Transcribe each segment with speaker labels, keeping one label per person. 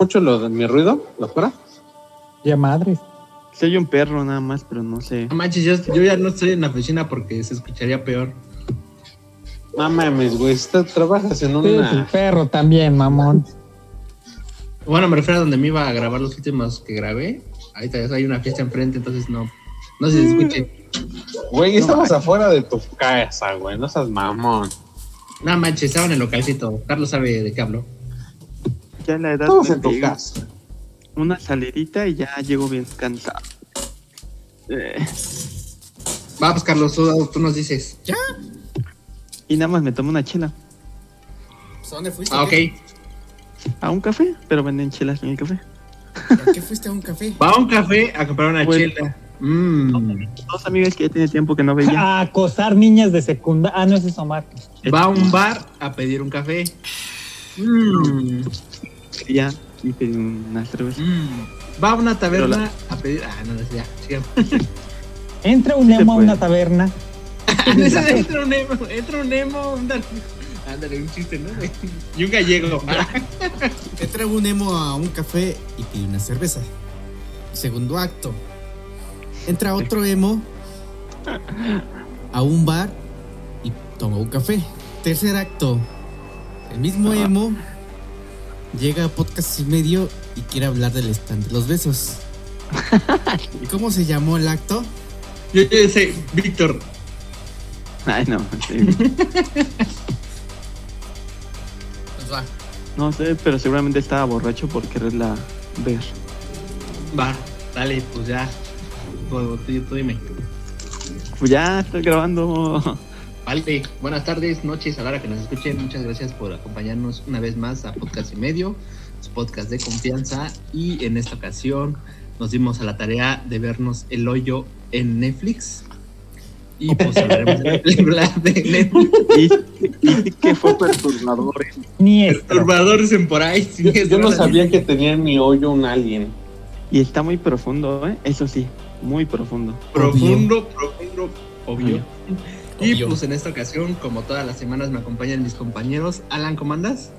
Speaker 1: mucho lo de mi ruido, ¿lo fuera?
Speaker 2: Ya madres.
Speaker 3: Si hay un perro nada más, pero no sé.
Speaker 4: No manches, yo, yo ya no estoy en la oficina porque se escucharía peor.
Speaker 1: No mames, güey, trabajas en
Speaker 2: Sí, el
Speaker 1: una...
Speaker 2: perro también, mamón.
Speaker 4: Bueno, me refiero a donde me iba a grabar los últimos que grabé. Ahí está, hay una fiesta enfrente, entonces no. No sé si se escuche.
Speaker 1: Güey, estamos afuera de tu casa, güey, no seas mamón.
Speaker 4: No manches, estaba en el localcito. Carlos sabe de qué hablo.
Speaker 3: Ya la edad me
Speaker 1: en tu casa.
Speaker 3: Una salidita y ya llego bien cansado. Eh,
Speaker 4: Va, pues Carlos, tú, tú nos dices.
Speaker 3: y nada más me tomo una chela.
Speaker 5: Pues, ¿A dónde fuiste?
Speaker 4: Ah, ok.
Speaker 3: A un café, pero venden chelas en el café.
Speaker 5: ¿Por qué fuiste a un café?
Speaker 4: Va a un café a comprar una
Speaker 3: Bueno.
Speaker 4: chela. Mm.
Speaker 3: Dos amigas que ya tiene tiempo que no veía.
Speaker 2: A acosar niñas de secundaria. Ah, no, ese es Omar.
Speaker 4: Va a un bar a pedir un café. Mm.
Speaker 3: Ya, y pedí una cerveza.
Speaker 4: Mm. Va a una taberna a pedir. Ah, no, no, ya. sigamos.
Speaker 2: Entra un emo a una taberna.
Speaker 4: entra un emo, entra un emo. Ándale, ándale, un chiste, ¿no? Y un gallego.
Speaker 5: Entra un emo a un café y pide una cerveza. Segundo acto. Entra otro emo a un bar y toma un café. Tercer acto. El mismo emo llega a podcast y medio y quiere hablar del stand de los besos. ¿Cómo se llamó el acto?
Speaker 4: Yo, yo sé, Víctor.
Speaker 3: Ay, no. sí.
Speaker 5: Pues va.
Speaker 3: No sé, pero seguramente estaba borracho por quererla ver.
Speaker 4: Va, dale, pues ya. Tú- tú dime.
Speaker 3: Pues ya estoy grabando.
Speaker 4: Vale, buenas tardes, noches, a la hora que nos escuchen. Muchas gracias por acompañarnos una vez más a Podcast y Medio, su podcast de confianza. Y en esta ocasión nos dimos a la tarea de vernos El Hoyo en Netflix. Y pues hablaremos de la película de Netflix.
Speaker 3: Y, y que fue perturbador.
Speaker 2: Niestro.
Speaker 4: Perturbadores en por ahí.
Speaker 1: Yo, yo no sabía que tenía en mi hoyo un alien.
Speaker 3: Y está muy profundo, ¿eh? Eso sí, muy profundo.
Speaker 4: Profundo, profundo, obvio. Y pues en esta ocasión, como todas las semanas, me acompañan mis compañeros. Alan, ¿cómo andas?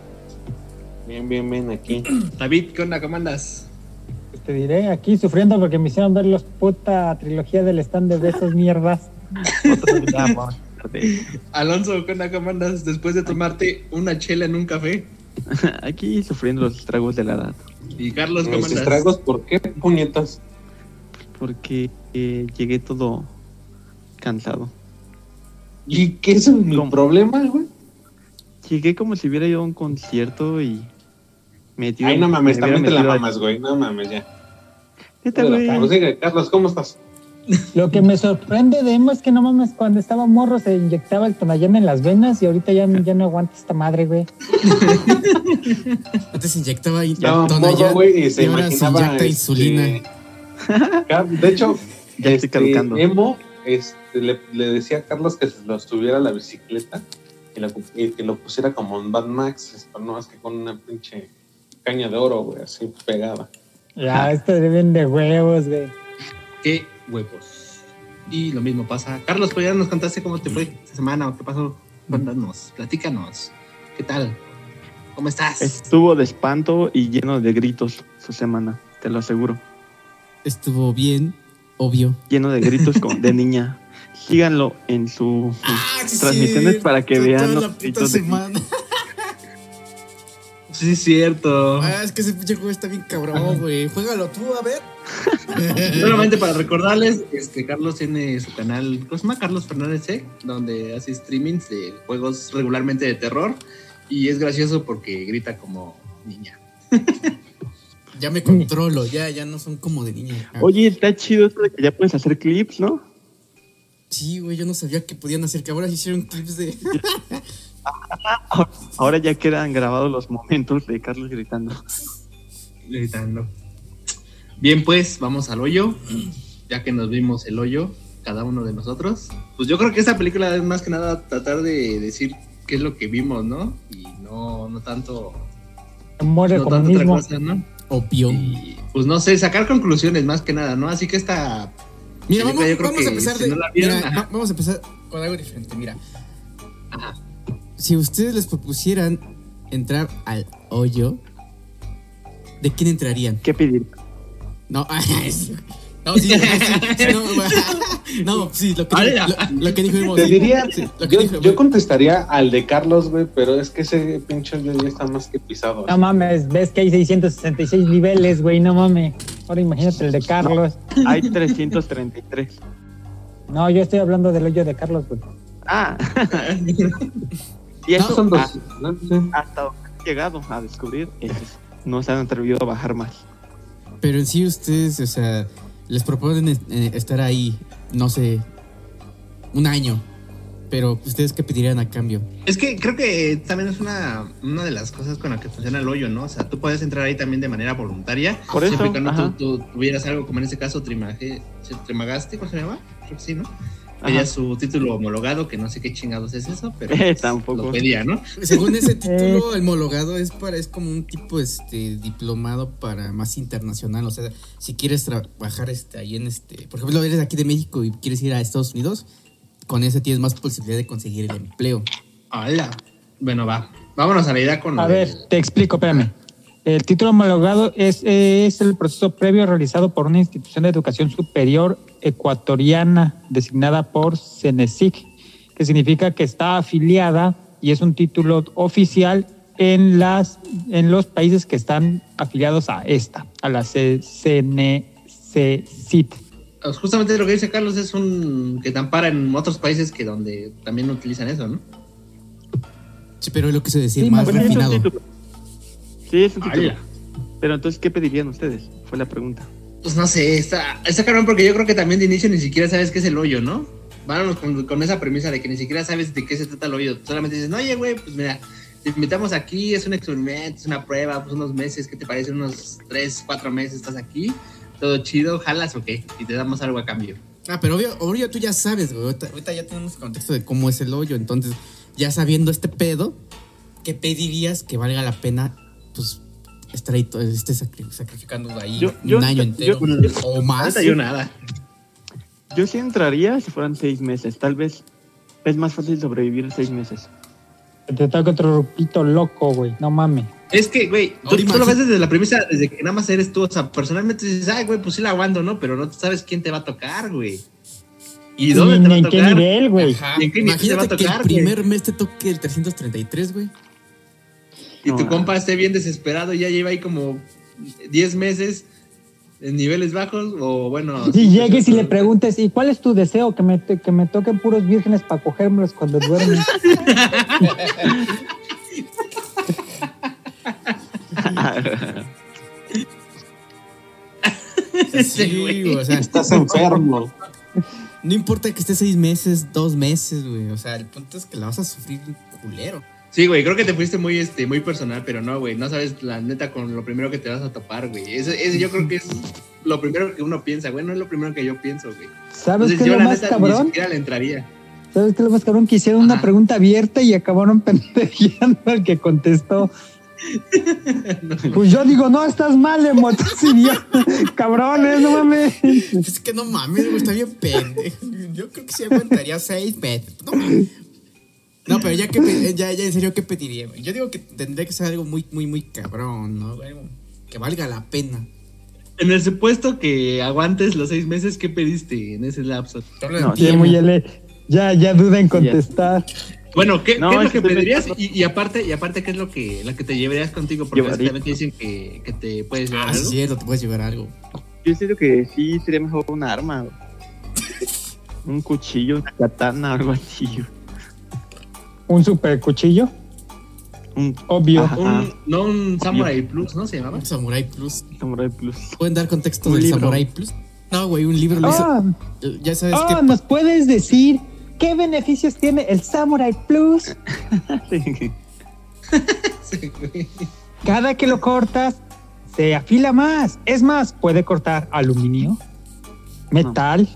Speaker 1: Bien, bien, bien, aquí.
Speaker 4: David, ¿qué onda? ¿Cómo andas?
Speaker 2: Te diré aquí sufriendo porque me hicieron ver los puta trilogía del stand de besos mierdas.
Speaker 4: Alonso, ¿qué onda? ¿Cómo andas? Después de tomarte una chela en un café.
Speaker 3: Aquí sufriendo los estragos de la edad.
Speaker 4: Y Carlos, ¿cómo
Speaker 1: Los
Speaker 4: andas?
Speaker 1: estragos, ¿por qué puñetas?
Speaker 3: Porque eh, llegué todo cansado.
Speaker 1: ¿Y qué es mi
Speaker 3: ¿Cómo?
Speaker 1: problema, güey?
Speaker 3: Llegué como si hubiera ido a un concierto y metido.
Speaker 1: Ay, no mames,
Speaker 3: me
Speaker 1: también te la mamas, güey. No mames, ya.
Speaker 3: Neta, güey.
Speaker 1: Prosigue, Carlos, ¿cómo estás?
Speaker 2: Lo que me sorprende de Emo es que no mames, cuando estaba morro se inyectaba el tonallán en las venas y ahorita ya, ya no aguanta esta madre, güey.
Speaker 5: Antes se inyectaba in-
Speaker 1: Estaba
Speaker 5: Tonayán,
Speaker 1: morro, güey, y se
Speaker 5: y ahora se
Speaker 1: imaginaba.
Speaker 5: inyecta insulina.
Speaker 1: este, De hecho,
Speaker 3: Ya estoy
Speaker 1: este,
Speaker 3: caducando.
Speaker 1: Emo este, le, le decía a Carlos que se lo subiera a la bicicleta y, la- y que lo pusiera como en Bad Max, no más que con una pinche caña de oro, güey, así pegada.
Speaker 2: Ya, esto deben de huevos, güey.
Speaker 4: ¿Qué huevos? Y lo mismo pasa. Carlos, pues ya nos contaste cómo te fue esta semana o qué pasó. Cuéntanos, platícanos. ¿Qué tal? ¿Cómo estás?
Speaker 3: Estuvo de espanto y lleno de gritos su semana, te lo aseguro.
Speaker 5: Estuvo bien, obvio.
Speaker 3: Lleno de gritos como de niña. Síganlo en sus transmisiones para que vean
Speaker 5: Toda
Speaker 3: los
Speaker 5: la puta
Speaker 3: gritos de
Speaker 5: semana.
Speaker 4: Sí, es cierto.
Speaker 5: Ah, es que ese pinche juego está bien cabrón, güey. Juégalo tú, a ver.
Speaker 4: Solamente para recordarles, este Carlos tiene su canal, ¿cómo se llama? Carlos Fernández C, donde hace streamings de juegos regularmente de terror. Y es gracioso porque grita como niña.
Speaker 5: Ya me controlo, ya, ya no son como de niña. Ah,
Speaker 3: Oye, está chido esto de que ya puedes hacer clips, ¿no?
Speaker 5: Sí, güey, yo no sabía que podían hacer, que ahora hicieron clips de.
Speaker 3: Ahora ya quedan grabados los momentos de Carlos gritando.
Speaker 4: Gritando. Bien, pues vamos al hoyo. Ya que nos vimos el hoyo, cada uno de nosotros. Pues yo creo que esta película es más que nada tratar de decir qué es lo que vimos, ¿no? Y no, no tanto,
Speaker 2: Muere
Speaker 4: no tanto otra cosa, ¿no?
Speaker 5: Obvio.
Speaker 4: Y pues no sé, sacar conclusiones más que nada, ¿no? Así que esta
Speaker 5: Mira, vamos,
Speaker 4: yo creo
Speaker 5: vamos a empezar
Speaker 4: si
Speaker 5: de.
Speaker 4: no la vieron,
Speaker 5: mira,
Speaker 4: ajá.
Speaker 5: va- vamos a empezar con algo diferente. Mira,
Speaker 4: Ajá.
Speaker 5: si ustedes les propusieran entrar al hoyo, ¿de quién entrarían?
Speaker 3: ¿Qué pedir?
Speaker 5: No, no, sí, sí, no, no, sí, lo que,
Speaker 4: Hola.
Speaker 5: lo, lo que dijo Imo,
Speaker 1: Te
Speaker 5: sí,
Speaker 1: diría,
Speaker 5: sí, lo que
Speaker 1: yo,
Speaker 5: dijo,
Speaker 1: yo contestaría al de Carlos, güey, pero es que ese pinche ya está más que pisado.
Speaker 2: No mames, ves que hay 666 niveles, güey, no mames. Ahora imagínate el de Carlos.
Speaker 3: Hay 333.
Speaker 2: No, yo estoy hablando del hoyo de Carlos, güey.
Speaker 3: Ah. y eso
Speaker 1: Son dos. ¿no?
Speaker 3: Hasta han llegado a descubrir, es- no se han atrevido a bajar más.
Speaker 5: Pero en sí ustedes, o sea, les proponen eh, estar ahí, no sé, un año. Pero ustedes qué pedirían a cambio?
Speaker 4: Es que creo que también es una, una de las cosas con la que funciona el hoyo, ¿no? O sea, tú puedes entrar ahí también de manera voluntaria.
Speaker 3: Por eso,
Speaker 4: Siempre
Speaker 3: ajá.
Speaker 4: tú, tú tuvieras algo como en este caso, Trimaje, Trimagaste, ¿cómo se llama? Creo que sí, ¿no? Pedía su título homologado, que no sé qué chingados es eso, pero
Speaker 3: Eh,
Speaker 4: pues,
Speaker 3: tampoco.
Speaker 4: lo pedía, ¿no?
Speaker 5: Según ese título, homologado es para es como un tipo este diplomado para más internacional, o sea, si quieres trabajar este ahí en este, por ejemplo, eres aquí de México y quieres ir a Estados Unidos, con ese tienes más posibilidad de conseguir el empleo.
Speaker 4: Hola. Bueno, va. Vámonos a la idea con
Speaker 2: A ver,
Speaker 4: del-
Speaker 2: te explico, espérame. El título homologado es, es el proceso previo realizado por una institución de educación superior ecuatoriana designada por CENESIC, que significa que está afiliada y es un título oficial en, las, en los países que están afiliados a esta, a la CNCCIT.
Speaker 4: Pues Justamente lo que dice Carlos es un que te ampara en otros países que donde también utilizan eso, ¿no?
Speaker 5: Sí, pero es lo que se decía,
Speaker 2: Sí,
Speaker 5: más
Speaker 2: más
Speaker 3: Sí, es un
Speaker 5: refinado.
Speaker 3: título. Sí, es un título.
Speaker 4: Ala.
Speaker 3: Pero entonces, ¿qué pedirían ustedes? Fue la pregunta.
Speaker 4: Pues no sé, está, está cabrón porque yo creo que también de inicio ni siquiera sabes qué es el hoyo, ¿no? Vámonos con, con esa premisa de que ni siquiera sabes de qué se trata el hoyo. Solamente dices, no, oye, güey, pues mira, te invitamos aquí, es un experimento, es una prueba, pues unos meses, ¿qué te parece? Unos tres, cuatro meses estás aquí, todo chido, jalas o qué, y te damos algo a cambio.
Speaker 5: Ah, pero obvio, obvio tú ya sabes, güey. Ahorita, ahorita ya tenemos contexto de cómo es el hoyo. Entonces, ya sabiendo este pedo, ¿qué pedirías que valga la pena, pues, estar ahí, to- esté sacri- sacrificando ahí
Speaker 3: Yo-
Speaker 5: un año entero
Speaker 3: yo-
Speaker 5: o más?
Speaker 4: Yo nada.
Speaker 3: Yo sí entraría si fueran seis meses. Tal vez es más fácil sobrevivir seis meses.
Speaker 2: Te toca otro grupito loco, güey, no mames.
Speaker 4: Es que, güey, tú, lo ves desde la premisa, desde que nada más eres tú. O sea, personalmente dices, ay, güey, pues sí la aguanto, ¿no? Pero no sabes quién te va a tocar, güey. ¿Y dónde
Speaker 2: Ni
Speaker 4: te va a
Speaker 2: en qué
Speaker 4: tocar?
Speaker 2: nivel, güey.
Speaker 5: Ajá.
Speaker 4: ¿Y en qué nivel te va a
Speaker 5: Imagínate que
Speaker 4: tocar,
Speaker 5: el
Speaker 4: güey?
Speaker 5: primer mes te toque el 333, güey.
Speaker 4: Y tu compa esté bien desesperado y ya lleva ahí como 10 meses en niveles bajos o bueno...
Speaker 2: Y llegues y le preguntes, ¿y cuál es tu deseo? Que me, que me toquen puros vírgenes para cogérmelos cuando duermen.
Speaker 5: Sí, güey, o sea,
Speaker 1: Estás enfermo.
Speaker 5: no importa que estés seis meses, dos meses, güey. O sea, el punto es que la vas a sufrir culero.
Speaker 4: Sí, güey, creo que te fuiste muy, este, muy personal, pero no, güey, no sabes la neta con lo primero que te vas a topar, güey. Ese, ese yo creo que es lo primero que uno piensa, güey, no es lo primero que yo pienso, güey.
Speaker 2: ¿Sabes
Speaker 4: Entonces
Speaker 2: qué es
Speaker 4: yo
Speaker 2: lo
Speaker 4: la
Speaker 2: más
Speaker 4: neta ni
Speaker 2: cabrón?
Speaker 4: siquiera le entraría.
Speaker 2: ¿Sabes qué es lo más cabrón? Que hicieron una pregunta abierta y acabaron pendejeando al que contestó. Pues yo digo, no, estás mal, emo, estás idiota. Cabrones, no mames.
Speaker 5: Es que no mames, güey, está bien pendejo. Yo creo que sí aguantaría seis meses. No, mames. No, pero ya que ya, ya en serio, ¿qué pediría, güey? Yo digo que tendría que ser algo muy, muy, muy cabrón, ¿no? Algo que valga la pena.
Speaker 4: En el supuesto que aguantes los seis meses, ¿qué pediste en ese lapso?
Speaker 3: No,
Speaker 2: Sí, muy ele- Ya, ya duda en contestar.
Speaker 4: Bueno, ¿qué,
Speaker 3: No,
Speaker 4: qué es lo que pedirías? Y, y aparte, y aparte, ¿qué es lo que, lo que te llevarías contigo? Porque
Speaker 3: Llevaría.
Speaker 4: también te dicen que, que te puedes llevar
Speaker 5: Ah, sí,
Speaker 4: algo.
Speaker 5: es cierto, te puedes llevar algo.
Speaker 3: Yo siento que sí sería mejor un arma. Un cuchillo, una katana, algo así.
Speaker 2: Un super cuchillo,
Speaker 3: Un
Speaker 2: obvio.
Speaker 3: Ajá.
Speaker 4: Un, no un Samurai Plus, ¿no se llamaba?
Speaker 5: Un Samurai Plus.
Speaker 3: Samurai Plus.
Speaker 5: ¿Pueden dar contexto
Speaker 3: Un
Speaker 5: del
Speaker 3: libro.
Speaker 5: Samurai Plus? No, güey, un libro lo hizo.
Speaker 2: Ah,
Speaker 5: Ya sabes
Speaker 2: ah,
Speaker 5: que.
Speaker 2: ¿nos puedes decir qué beneficios tiene el Samurai Plus?
Speaker 3: Sí.
Speaker 4: Sí, güey.
Speaker 2: Cada que lo cortas, se afila más. Es más, puede cortar aluminio, metal,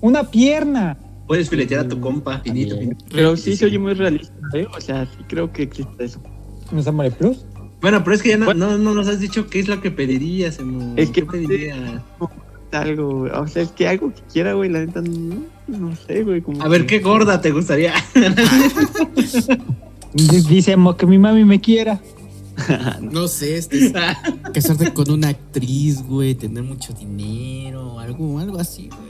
Speaker 2: una pierna.
Speaker 4: Puedes filetear a tu compa, finito.
Speaker 3: Pero sí se oye muy realista, ¿eh? O sea, sí creo que existe eso.
Speaker 2: ¿Un Samurai Plus?
Speaker 4: Bueno, pero es que ya no,
Speaker 3: Bueno.
Speaker 4: no, no nos has dicho qué es lo que pedirías.
Speaker 3: Es que-
Speaker 4: ¿Qué pedirías?
Speaker 3: Algo, güey. O sea, es que algo que quiera, güey, la neta, no, no sé, güey. Como
Speaker 4: A ver,
Speaker 3: que-
Speaker 4: ¿qué gorda te gustaría?
Speaker 2: Dice Mo, que mi mami me quiera.
Speaker 5: No sé, este, es casarte con una actriz, güey, tener mucho dinero, algo, algo así, güey.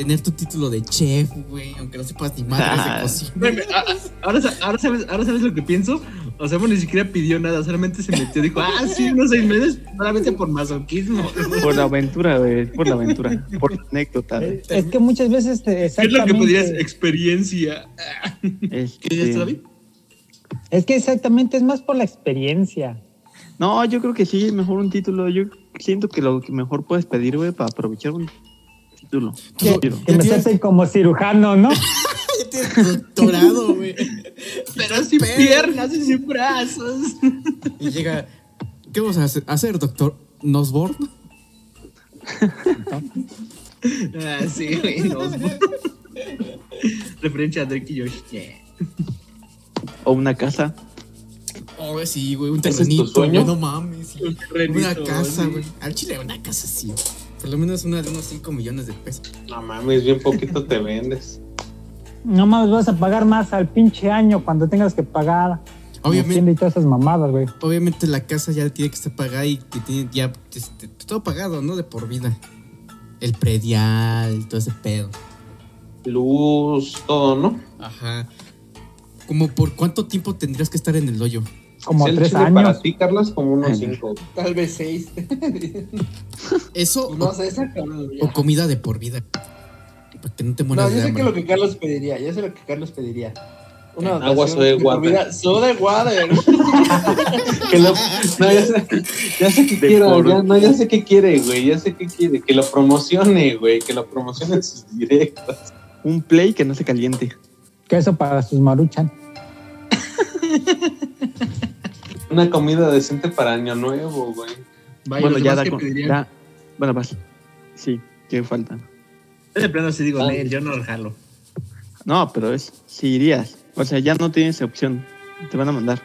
Speaker 5: Tener tu título de chef, güey, aunque no sepas ni madres de cocina.
Speaker 4: Güey, me- a- a- Ahora, sa- ahora, sabes, ahora sabes lo que pienso. O sea, bueno, ni siquiera pidió nada, solamente se metió. Dijo, ah, sí, unos seis meses, solamente por masoquismo.
Speaker 3: Por la aventura, güey. Por la aventura. Por la anécdota. güey.
Speaker 2: Es que muchas veces eh,
Speaker 4: ¿Qué es lo que
Speaker 2: exactamente,
Speaker 4: podrías experiencia?
Speaker 3: Este,
Speaker 4: ¿Qué dices, David?
Speaker 2: es que exactamente es más por la experiencia.
Speaker 3: No, yo creo que sí, mejor un título. Yo siento que lo que mejor puedes pedir, güey, para aprovechar un título.
Speaker 2: Que, que me hacen como cirujano, ¿no?
Speaker 5: Tienes doctorado, güey.
Speaker 4: Pero sin piernas y sin brazos.
Speaker 5: Y llega, ¿qué vamos a hacer, hacer, doctor? ¿Nosborn?
Speaker 4: Ah, sí, güey. no. Referencia a Drake y Josh. Yeah.
Speaker 3: O una casa.
Speaker 5: Oh, sí, güey, un
Speaker 1: ¿Ese es tu
Speaker 5: terrenito, güey, no mames. sí.
Speaker 4: Un terrenito,
Speaker 5: Una casa,
Speaker 4: sí.
Speaker 5: güey. Al chile, una casa, sí. Por lo menos una de unos 5 millones de pesos.
Speaker 1: No mames, bien poquito te vendes.
Speaker 2: No más vas a pagar más al pinche año cuando tengas que pagar.
Speaker 5: Obviamente,
Speaker 2: y todas esas mamadas, güey.
Speaker 5: obviamente la casa ya tiene que estar pagada y que tiene ya este, todo pagado, ¿no? De por vida. El predial, todo ese pedo.
Speaker 1: Luz, todo, ¿no?
Speaker 5: Ajá. Como por cuánto tiempo tendrías que estar en el hoyo.
Speaker 2: Como
Speaker 1: el
Speaker 2: tres años.
Speaker 1: Para ti, Carlos, como unos cinco.
Speaker 4: Tal vez seis.
Speaker 5: Eso
Speaker 4: No
Speaker 5: o,
Speaker 4: sé,
Speaker 5: comida de por vida. Para que no te
Speaker 4: No,
Speaker 5: mueras
Speaker 4: yo
Speaker 5: de
Speaker 4: sé
Speaker 5: hambre.
Speaker 4: que lo que Carlos pediría. Yo sé lo que Carlos pediría. Una
Speaker 1: Agua, soda
Speaker 4: de
Speaker 1: water.
Speaker 4: Soda y water.
Speaker 1: Que lo- no, ya sé, ya
Speaker 3: De por-
Speaker 1: ya, no, ya sé qué quiere, güey, ya sé qué quiere, que lo promocione, güey, que lo promocione en sus directos.
Speaker 3: Un play que no se caliente.
Speaker 2: Queso para sus maruchan.
Speaker 1: Una comida decente para año nuevo, güey.
Speaker 4: Vaya,
Speaker 3: bueno, ya da
Speaker 4: que
Speaker 3: con-. Bueno, vas. Sí, ¿qué falta?
Speaker 4: Yo de plano sí digo,
Speaker 1: Ah.
Speaker 4: Yo no lo jalo.
Speaker 3: No, pero es si irías. O sea, ya no tienes opción. Te van a mandar.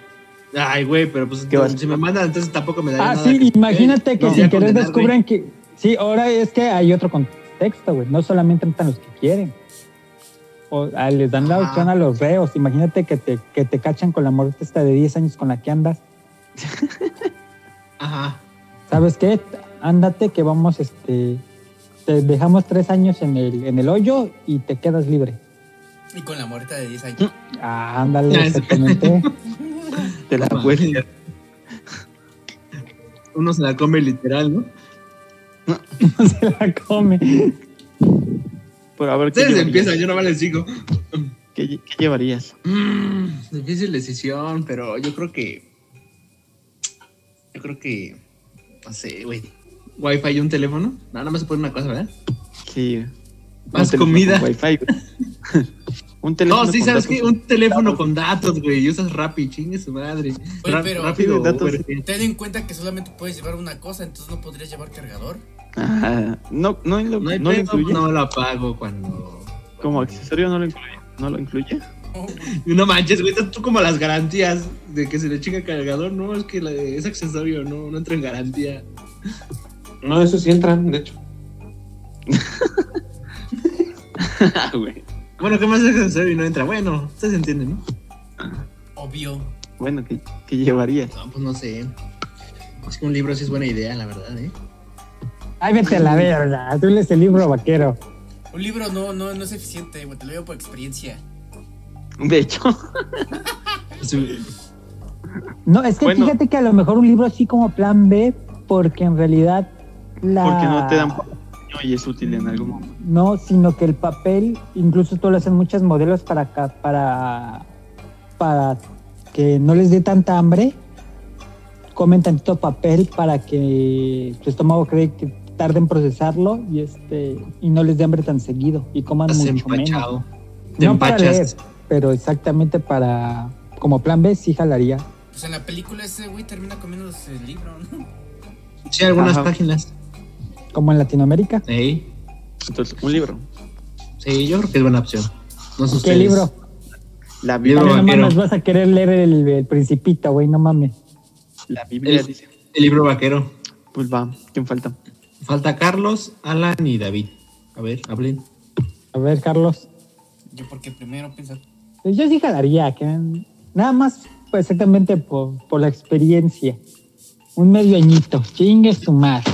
Speaker 4: Ay, güey, pero pues
Speaker 3: ¿Qué vas?
Speaker 4: si me mandan, entonces tampoco me daría
Speaker 2: Ah,
Speaker 4: nada.
Speaker 2: sí,
Speaker 4: que-
Speaker 2: imagínate que
Speaker 3: No.
Speaker 2: sin
Speaker 4: Ya
Speaker 2: querer
Speaker 4: condenar,
Speaker 2: descubren que. Sí, ahora es que hay otro contexto, güey. No solamente entran los que quieren. O, ah, les dan la opción a los reos. Imagínate que te, que te cachan con la muerte esta de 10 años con la que andas.
Speaker 4: Ajá.
Speaker 2: ¿Sabes qué? Ándate que vamos, este. Te dejamos tres años en el, en el hoyo y te quedas libre.
Speaker 5: Y con la moreta de 10 años.
Speaker 2: Ah, ándale, exactamente.
Speaker 3: Te la
Speaker 4: No
Speaker 3: puedes.
Speaker 4: mames. Uno se la come literal, ¿no?
Speaker 2: no se la come.
Speaker 3: Pero a ver qué
Speaker 4: Ustedes empiezan, yo nomás les digo.
Speaker 3: ¿Qué, qué llevarías?
Speaker 4: Mm, difícil decisión, pero yo creo que. Yo creo que. No sé, güey. Wi-Fi y un teléfono. No, nada más se pone una cosa, ¿verdad?
Speaker 3: Sí.
Speaker 4: Más
Speaker 3: un
Speaker 4: comida.
Speaker 3: Wi-Fi, güey. un teléfono
Speaker 4: No, sí,
Speaker 3: con
Speaker 4: ¿sabes
Speaker 3: datos.
Speaker 4: qué? Un teléfono con datos, güey. Y usas Rappi, chingue su madre.
Speaker 5: Oye, pero-
Speaker 4: rápido,
Speaker 3: datos.
Speaker 5: Ten en cuenta que solamente puedes llevar una cosa, entonces no podrías llevar cargador.
Speaker 3: Ah, no, no, lo-
Speaker 4: No
Speaker 3: no lo incluye.
Speaker 4: no la pago cuando.
Speaker 3: Como accesorio no lo incluye. No lo incluye.
Speaker 4: No manches, güey, estás tú como las garantías de que se le chinga cargador. No, es que la- es accesorio, no, no entra en garantía.
Speaker 1: No, eso sí entran, de hecho.
Speaker 3: Ah, güey.
Speaker 4: Bueno, ¿qué más es accesorio y no entra? Bueno, ustedes entienden, ¿no?
Speaker 5: Obvio.
Speaker 3: Bueno, ¿qué, qué llevarías?
Speaker 4: No, pues no sé. Es que un libro sí es buena idea, la verdad, ¿eh?
Speaker 2: Ay, vete a la verga. Tú lees el libro vaquero.
Speaker 5: Un libro no, no, no es eficiente, güey. Te lo digo por experiencia.
Speaker 3: De hecho.
Speaker 2: No, es que
Speaker 3: Bueno.
Speaker 2: fíjate que a lo mejor un libro así como plan B, porque en realidad la...
Speaker 3: porque no te dan y es útil en algún momento.
Speaker 2: No, sino que el papel, incluso tú lo hacen muchos modelos para, para, para que no les dé tanta hambre. Comen tantito papel para que su estómago cree que tarde en procesarlo y este y no les dé hambre tan seguido y coman mucho menos.
Speaker 4: empachado. Te
Speaker 2: No para leer,
Speaker 4: empachas.
Speaker 2: Pero exactamente para como plan B sí jalaría.
Speaker 5: Pues en la película ese güey termina comiéndose el libro, ¿no?
Speaker 4: Sí, algunas
Speaker 3: Ajá.
Speaker 4: páginas.
Speaker 2: Como en Latinoamérica.
Speaker 4: Sí.
Speaker 3: Entonces, un libro.
Speaker 4: Sí, yo creo que es buena opción. No sé
Speaker 2: ¿Qué
Speaker 4: ustedes.
Speaker 2: libro?
Speaker 3: La Biblia,
Speaker 2: no
Speaker 4: vaquero.
Speaker 2: mames, vas a querer leer el, el Principito, güey, no mames.
Speaker 3: la Biblia
Speaker 4: El-
Speaker 3: dice.
Speaker 4: El libro vaquero.
Speaker 3: Pues va, ¿quién falta?
Speaker 4: Falta Carlos, Alan y David. A ver, hablen.
Speaker 2: A ver, Carlos.
Speaker 5: Yo porque primero pienso.
Speaker 2: Pues yo sí jalaría, que nada más pues, exactamente por, por la experiencia. Un medio añito. Chingue su madre.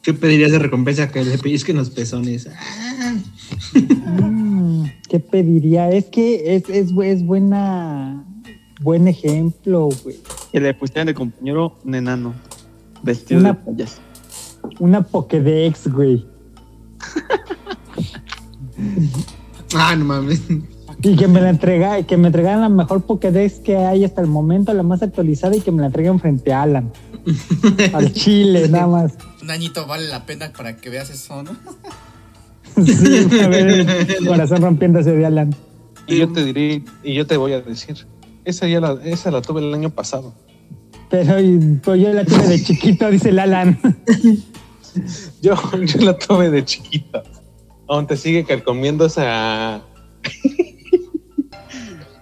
Speaker 4: ¿Qué pedirías de recompensa que le pellizquen los pezones? Ah,
Speaker 2: Mm, ¿Qué pediría? Es que es, es, es buena. Buen ejemplo, güey.
Speaker 3: Que le pusieran de compañero un enano. Vestido
Speaker 2: Una-
Speaker 3: de payaso.
Speaker 2: Una Pokédex, güey.
Speaker 4: Ah, no mames.
Speaker 2: Y que me la entrega, que me entregaran la mejor Pokédex que hay hasta el momento, la más actualizada, y que me la entreguen frente a Alan. Al Chile, nada más.
Speaker 5: Un añito vale la pena para que veas eso, ¿no?
Speaker 2: Sí, a ver, el corazón rompiéndose de Alan.
Speaker 1: Y yo te diré, y yo te voy a decir, esa ya la, esa la tuve el año pasado.
Speaker 2: Pero pues, yo la tuve de chiquito, dice el Alan.
Speaker 1: Yo, yo la tuve de chiquita. Aún te sigue carcomiendo esa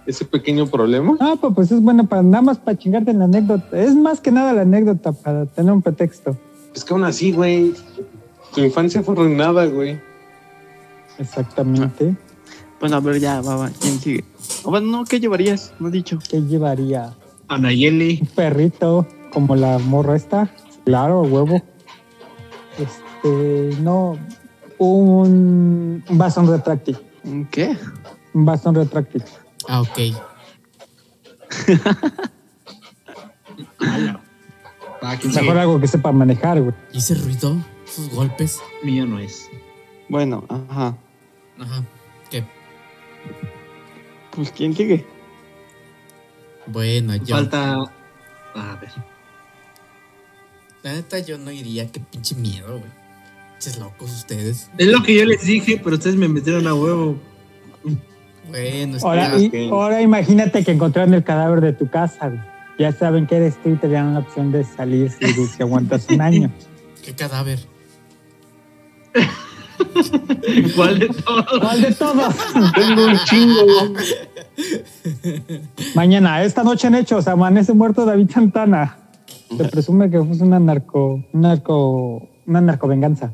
Speaker 1: ese pequeño problema.
Speaker 2: Ah, pues, pues es buena para nada más para chingarte en la anécdota. Es más que nada la anécdota para tener un pretexto.
Speaker 1: Es que aún así, güey, tu infancia fue arruinada, güey.
Speaker 2: Exactamente.
Speaker 3: Bueno, a ver, ya, va, va. ¿Quién sigue? O bueno, no, ¿qué llevarías? No he dicho.
Speaker 2: ¿Qué llevaría?
Speaker 4: Anayeli.
Speaker 2: Un perrito como la morra esta. Claro, huevo. Este, no. Un, un bastón retráctil.
Speaker 3: ¿Un ¿Qué?
Speaker 2: Un bastón retráctil.
Speaker 5: Ah, ok.
Speaker 4: Ah, ¿quién
Speaker 2: Mejor algo que sepa manejar, güey.
Speaker 5: ¿Y ese ruido? ¿Esos golpes?
Speaker 4: Mío no es.
Speaker 3: Bueno, ajá.
Speaker 5: Ajá. ¿Qué?
Speaker 3: Pues, ¿quién sigue?
Speaker 5: Bueno, yo.
Speaker 4: Falta. A ver.
Speaker 5: La neta, yo no iría. Qué pinche miedo, güey. Pinches locos ustedes.
Speaker 4: Es lo que yo les dije, pero ustedes me metieron a huevo.
Speaker 5: Bueno, está.
Speaker 2: Ahora, y- ahora imagínate que encontraron el cadáver de tu casa, güey. Ya saben que eres tú y te dan la opción de salir si, si aguantas un año.
Speaker 5: ¿Qué cadáver?
Speaker 4: ¿Cuál de todos?
Speaker 2: ¿Cuál de todos?
Speaker 1: Tengo un chingo.
Speaker 2: Mañana, esta noche en Hechos, amanece muerto David Santana. Se presume que fue una narco, un narco, una narcovenganza.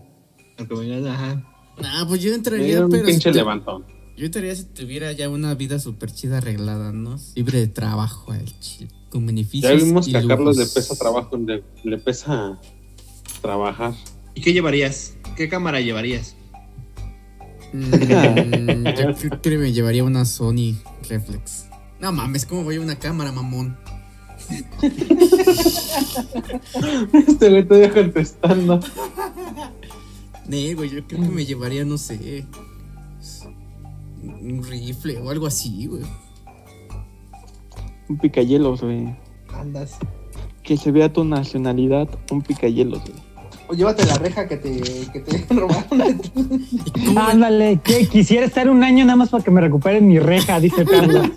Speaker 4: Me- Ajá.
Speaker 5: Nah, pues yo entraría,
Speaker 1: Era un
Speaker 5: pero.
Speaker 1: pinche
Speaker 5: tu-
Speaker 1: levantón.
Speaker 5: Yo entraría si tuviera ya una vida súper chida arreglada, ¿no? Libre de trabajo, el chile. Con beneficios.
Speaker 1: Ya vimos
Speaker 5: y
Speaker 1: que a Carlos le pesa trabajo, le, le pesa trabajar.
Speaker 4: ¿Y qué llevarías? ¿Qué cámara llevarías?
Speaker 5: Mm, yo creo que me llevaría una Sony Reflex. No mames, ¿cómo voy a una cámara, mamón?
Speaker 1: Este güey todavía contestando.
Speaker 5: Nee, güey, yo creo que me llevaría, no sé. Un rifle o algo así, güey.
Speaker 3: Un picahielos, güey.
Speaker 4: Andas.
Speaker 3: Que se vea tu nacionalidad, un picahielos, güey.
Speaker 4: O llévate la reja que te, que te robaron.
Speaker 2: Ándale, que quisiera estar un año nada más para que me recuperen mi reja, dice Carlos.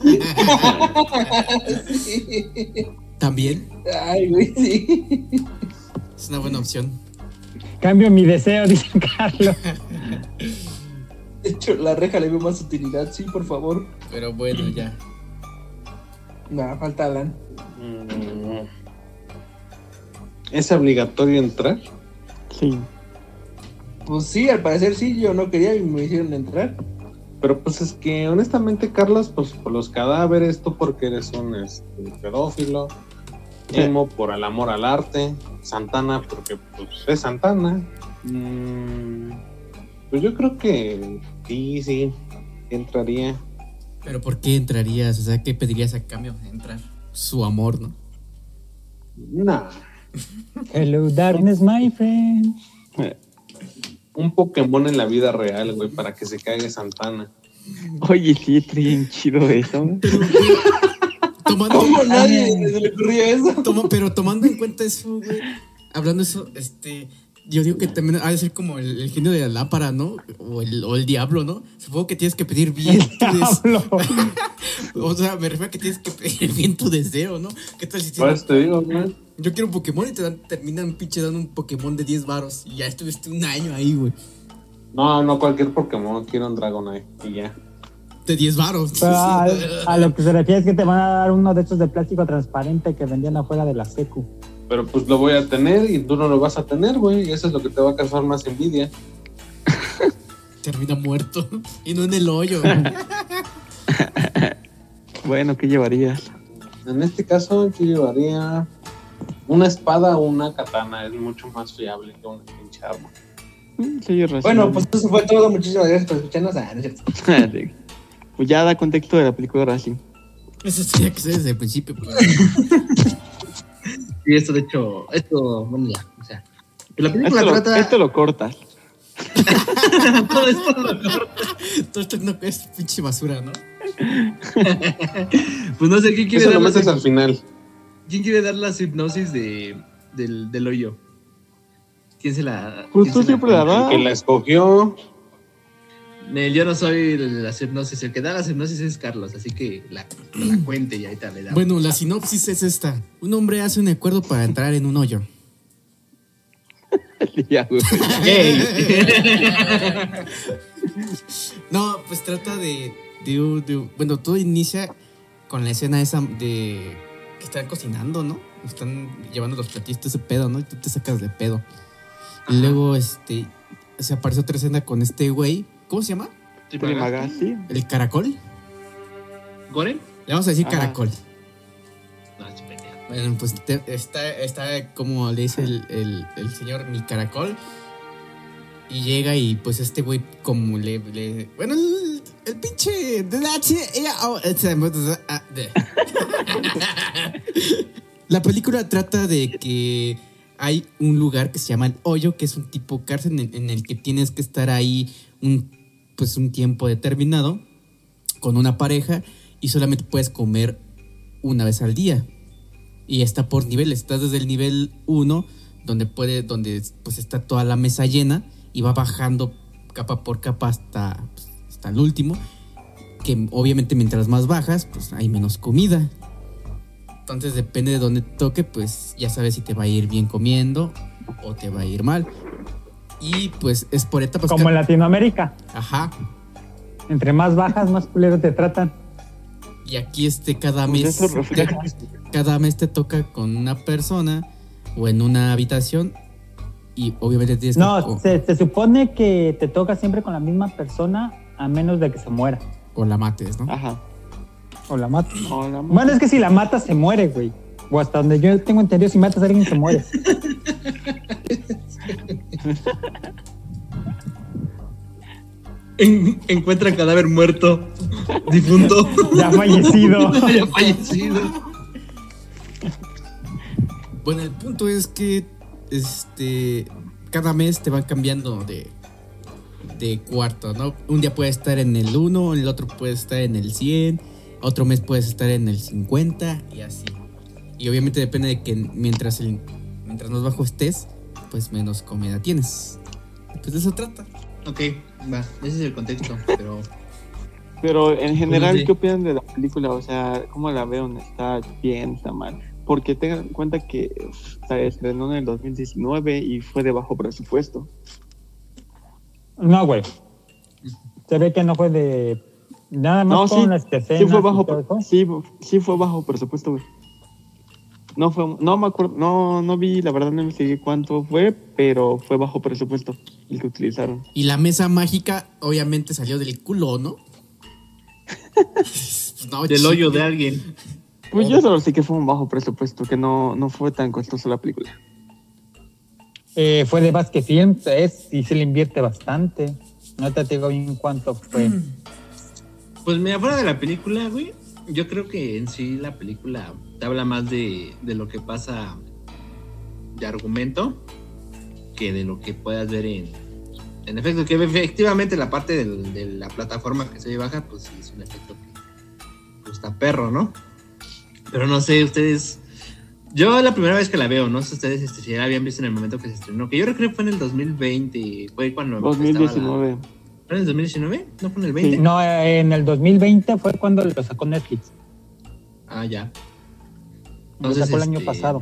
Speaker 5: También
Speaker 4: Ay, güey, sí.
Speaker 5: es una buena opción.
Speaker 2: Cambio mi deseo, dice Carlos.
Speaker 4: De hecho, la reja le veo más utilidad. Sí, por favor.
Speaker 5: Pero bueno, ya.
Speaker 4: Nada, falta Alan.
Speaker 1: Mm. ¿Es obligatorio entrar?
Speaker 3: Sí.
Speaker 4: Pues sí, al parecer sí, yo no quería y me hicieron entrar.
Speaker 1: Pero pues es que honestamente, Carlos, pues por los cadáveres, tú porque eres un este, pedófilo,
Speaker 3: Sí.
Speaker 1: Emo por el amor al arte, Santana porque pues es Santana. Mm, pues yo creo que sí, sí, entraría.
Speaker 5: Pero ¿por qué entrarías? O sea, ¿qué pedirías a cambio de entrar? Su amor, ¿no?
Speaker 1: Nah,
Speaker 2: Hello, darkness, my friend.
Speaker 1: un Pokémon en la vida real, güey, para que se caiga Santana.
Speaker 3: Oye, sí, bien chido eso.
Speaker 5: Tomando,
Speaker 4: ¿Cómo nadie se le ocurrió eso?
Speaker 5: Toma- pero tomando en cuenta eso, güey. Hablando de eso, este. Yo digo que también ha de ser como el, el genio de la lámpara, ¿no? O el, o el diablo, ¿no? Supongo que tienes que pedir bien tu des-
Speaker 2: Diablo.
Speaker 5: O sea, me refiero a que tienes que pedir bien tu deseo, ¿no? ¿Qué tal si
Speaker 1: Por
Speaker 5: tienes-
Speaker 1: eso te digo, güey.
Speaker 5: yo quiero un Pokémon y te dan, terminan pinche dando un Pokémon de 10 varos y ya estuviste un año ahí, güey.
Speaker 1: No, no cualquier Pokémon, quiero un Dragonite y ya.
Speaker 5: De 10 varos.
Speaker 2: A, a lo que se refiere es que te van a dar uno de estos de plástico transparente que vendían afuera de la secu.
Speaker 1: Pero pues lo voy a tener y tú no lo vas a tener, güey. Y eso es lo que te va a causar más envidia.
Speaker 5: Termina muerto y no en el hoyo.
Speaker 3: Bueno, ¿qué llevarías?
Speaker 1: En este caso, yo llevaría una espada o una katana. Es mucho más fiable que una pinche arma.
Speaker 3: Mm, Sí.
Speaker 4: Bueno, pues eso fue todo. Muchísimas gracias por escucharnos.
Speaker 3: Pues ya da contexto de la película de Racing.
Speaker 5: Eso tenía que ser desde el principio. pues.
Speaker 4: Sí, esto de hecho, esto, bueno, ya, o sea. La película
Speaker 3: Esto lo,
Speaker 4: trata.
Speaker 3: esto lo cortas.
Speaker 4: todo esto lo corta.
Speaker 5: Todo esto no es pinche basura, ¿no?
Speaker 4: Pues no sé, ¿quién quiere,
Speaker 1: Eso
Speaker 4: dar
Speaker 1: lo
Speaker 4: la,
Speaker 1: metes al final.
Speaker 4: ¿quién quiere dar la hipnosis de, del, del hoyo? ¿Quién se la.?
Speaker 3: Pues tú siempre la das.
Speaker 1: Que la escogió.
Speaker 4: Nel, yo no soy el- la hipnosis, el que da la hipnosis es Carlos, así que la, cuente y ahorita le damos.
Speaker 5: Bueno, la sinopsis es esta. Un hombre hace un acuerdo para entrar en un hoyo.
Speaker 3: Ya, güey.
Speaker 5: No, pues trata de, Bueno, todo inicia con la escena esa de... Que están cocinando, ¿no? Están llevando los platillos, ese pedo, ¿no? Y tú te sacas de pedo. Y luego, este... Se aparece otra escena con este güey. ¿Cómo se llama?
Speaker 3: Trimagasti.
Speaker 5: ¿El caracol?
Speaker 4: ¿Goren?
Speaker 5: Le vamos a decir
Speaker 3: Ajá.
Speaker 5: caracol.
Speaker 4: No, es pendejo.
Speaker 5: Bueno, pues te- está, está como le dice el, el- el señor mi caracol. Y llega y pues este güey como le... le- bueno, el, el pinche... La película trata de que hay un lugar que se llama el hoyo, que es un tipo cárcel en, en el que tienes que estar ahí un, pues un tiempo determinado con una pareja y solamente puedes comer una vez al día y está por niveles. Estás desde el nivel 1, donde puede, donde pues está toda la mesa llena y va bajando capa por capa hasta, pues, hasta el último. Que obviamente mientras más bajas, pues hay menos comida. Entonces depende de dónde toque, pues ya sabes si te va a ir bien comiendo o te va a ir mal. Y pues es por etapas.
Speaker 2: Como en Latinoamérica.
Speaker 5: Ajá.
Speaker 2: Entre más bajas, más culero te tratan.
Speaker 5: Y aquí este cada
Speaker 3: Pues
Speaker 5: mes. cada mes te toca con una persona o en una habitación y obviamente tienes que
Speaker 2: No, se, se supone que te toca siempre con la misma persona a menos de que se muera.
Speaker 5: o la mates, ¿no?
Speaker 3: Ajá.
Speaker 2: O la matas.
Speaker 3: Hola,
Speaker 2: Bueno, es que si la matas, se muere, güey. O hasta donde yo tengo entendido, si matas a alguien, se muere.
Speaker 4: En- encuentra cadáver muerto, difunto,
Speaker 2: Ya fallecido.
Speaker 4: ya fallecido.
Speaker 5: Bueno, el punto es que este cada mes te van cambiando de, de cuarto, ¿no? Un día puedes estar en el 1, el otro puede estar en el 100, otro mes puedes estar en el 50 y así. Y obviamente depende de que mientras, el, mientras más bajo estés, pues menos comida tienes. Pues de eso trata.
Speaker 4: Ok, va, ese es el contexto, pero
Speaker 3: Pero en general,
Speaker 4: sí.
Speaker 3: ¿qué opinan de la película? O sea, ¿cómo la veo? ¿Está bien? ¿Está mal? Porque tengan en cuenta que se estrenó en el 2019 y fue de bajo presupuesto.
Speaker 2: No, güey. Se ve que no fue de. Nada más
Speaker 3: No, sí,
Speaker 2: con las
Speaker 3: Sí
Speaker 2: escenas
Speaker 3: fue
Speaker 2: y
Speaker 3: bajo,
Speaker 2: todo eso.
Speaker 3: sí, sí fue bajo presupuesto, güey. No fue, no me acuerdo, no, no vi, la verdad no investigué cuánto fue, pero fue bajo presupuesto el que utilizaron.
Speaker 5: Y la mesa mágica obviamente salió del culo, ¿no? no,
Speaker 4: del hoyo de alguien.
Speaker 3: Pues yo solo sé que fue un bajo presupuesto, que no, no fue tan costosa la película.
Speaker 2: Eh, fue de Basque Films, es, y se le invierte bastante. No te digo bien cuánto fue.
Speaker 4: Pues mira, fuera de la película, güey, yo creo que en sí la película te habla más de, de lo que pasa de argumento que de lo que puedas ver en, en efecto, que efectivamente la parte de la plataforma que se baja, pues sí es un efecto que pues, está perro, ¿no? Pero no sé, ustedes... Yo la primera vez que la veo, no sé ustedes este, si ya la habían visto en el momento que se estrenó, que yo creo que fue en el 2020, fue cuando... estaba la-
Speaker 3: 2019.
Speaker 4: ¿Fue en el 2019? ¿No fue en el 20?
Speaker 2: No, en el 2020 fue cuando lo sacó Netflix.
Speaker 4: Ah, ya.
Speaker 2: Lo
Speaker 4: Entonces,
Speaker 2: sacó el año
Speaker 4: este,
Speaker 2: pasado.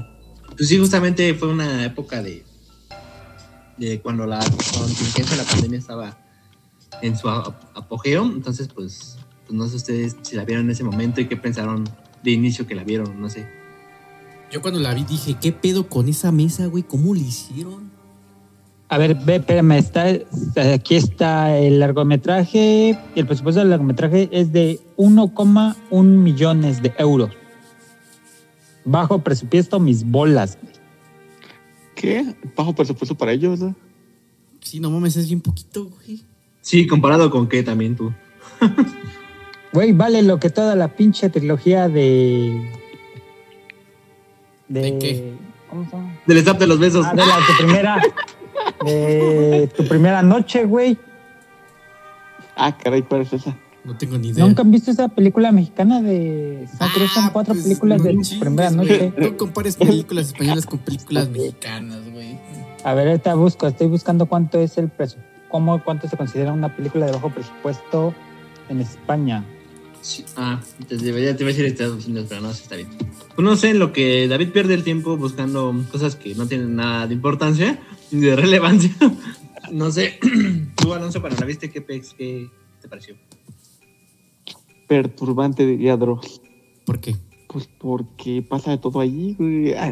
Speaker 4: Pues sí, justamente fue una época de, de cuando la contingencia de la pandemia estaba en su ap- apogeo. Entonces, pues, pues no sé ustedes si la vieron en ese momento y qué pensaron de inicio que la vieron, no sé.
Speaker 5: Yo cuando la vi dije, ¿qué pedo con esa mesa, güey? ¿Cómo le hicieron?
Speaker 2: A ver, ve, espérame, está, aquí está el largometraje. El presupuesto del largometraje es de 1,1 millones de euros. Bajo presupuesto, mis bolas. güey.
Speaker 3: ¿Qué? Bajo presupuesto para ellos, ¿no?
Speaker 5: Sí, no mames, es bien poquito, güey.
Speaker 4: Sí, comparado con qué también tú.
Speaker 2: Güey, vale lo que toda la pinche trilogía de.
Speaker 5: ¿De qué?
Speaker 2: ¿Cómo se llama?
Speaker 4: Del staff de los besos.
Speaker 2: Ah, de la tu primera. De tu primera noche, güey.
Speaker 3: Ah, caray, ¿cuál es esa?
Speaker 5: No tengo ni idea.
Speaker 2: ¿Nunca han visto esa película mexicana de. Creo que son
Speaker 5: Ah,
Speaker 2: cuatro
Speaker 5: pues,
Speaker 2: películas de
Speaker 5: no
Speaker 2: tu primera noche.
Speaker 5: No compares películas españolas con películas mexicanas, güey.
Speaker 2: A ver, ahorita busco, estoy buscando cuánto es el precio. ¿Cómo, cuánto se considera una película de bajo presupuesto en España?
Speaker 4: Sí. Ah, te debería te iba a decir Estados Unidos, pero no, está bien. Pues no sé, lo que David pierde el tiempo buscando cosas que no tienen nada de importancia ni de relevancia. No sé, tú, Alonso, cuando la viste, ¿qué, pex- qué te pareció?
Speaker 3: Perturbante, diría Dross.
Speaker 5: ¿Por qué?
Speaker 3: Pues porque pasa de todo allí, güey.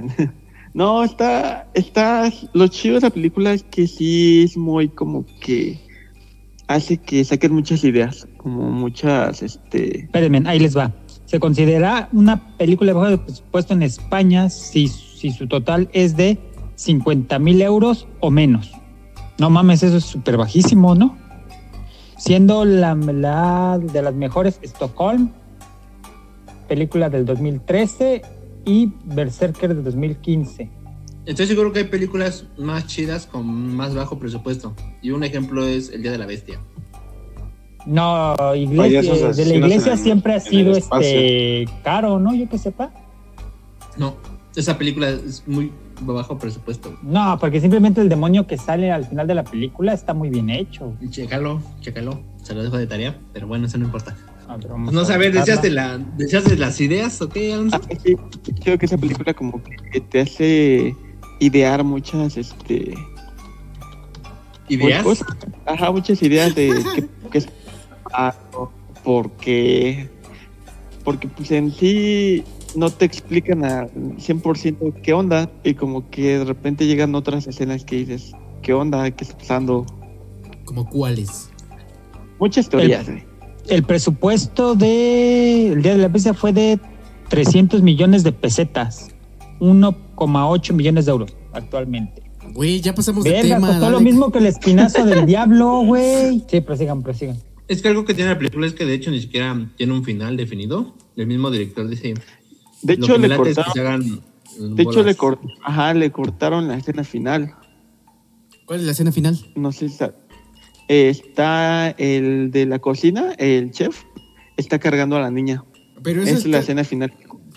Speaker 3: No, está, está, lo chido de la película es que sí es muy como que hace que saquen muchas ideas, como muchas, este,
Speaker 2: Espérenme, ahí les va. Se considera una película de bajo presupuesto en España si, si su total es de 50 mil euros o menos. No mames, eso es súper bajísimo, ¿no? Siendo la, la de las mejores Stockholm, película del 2013 y Berserker del 2015.
Speaker 4: Estoy seguro que hay películas más chidas con más bajo presupuesto. Y un ejemplo es El Día de la Bestia.
Speaker 2: No, iglesia, de la iglesia
Speaker 1: el-
Speaker 2: siempre ha sido este caro, ¿no? Yo que sepa.
Speaker 4: No, esa película es muy bajo presupuesto.
Speaker 2: No, porque simplemente el demonio que sale al final de la película está muy bien hecho.
Speaker 4: Chécalo, chécalo. Se lo dejo de tarea, pero bueno, eso no importa.
Speaker 2: A ver,
Speaker 4: Pues no
Speaker 2: a
Speaker 4: saber,
Speaker 2: buscarla.
Speaker 4: ¿deseas de, la, ¿deseas de las ideas o qué, Alonso?
Speaker 3: ah, sí, creo que esa película como que te hace idear muchas, este,
Speaker 4: ¿Ideas?
Speaker 3: pues, cosas. ajá, muchas ideas de qué, es ah, porque, porque pues en sí no te explican a 100% qué onda y como que de repente llegan otras escenas que dices, ¿qué onda? ¿Qué está pasando?
Speaker 5: ¿Como cuáles?
Speaker 3: Muchas teorías, güey.
Speaker 2: El presupuesto de el Día de la Bestia fue de 300 millones de pesetas, 1,8 millones de euros actualmente.
Speaker 5: Güey, ya pasamos de tema.
Speaker 2: costó lo mismo que el espinazo del diablo, güey. Sí, prosigan, prosigan.
Speaker 4: Es que algo que tiene la película es que de hecho ni siquiera tiene un final definido. El mismo director dice.
Speaker 3: De hecho,
Speaker 4: que
Speaker 3: le
Speaker 4: es que
Speaker 3: cortaron,
Speaker 4: se hagan
Speaker 3: de hecho le,
Speaker 4: bolas.
Speaker 3: cor- ajá, le cortaron la escena final.
Speaker 5: ¿Cuál es la escena final?
Speaker 3: No sé si está, está el de la cocina, el chef, está cargando a la niña.
Speaker 5: Pero
Speaker 3: es la escena final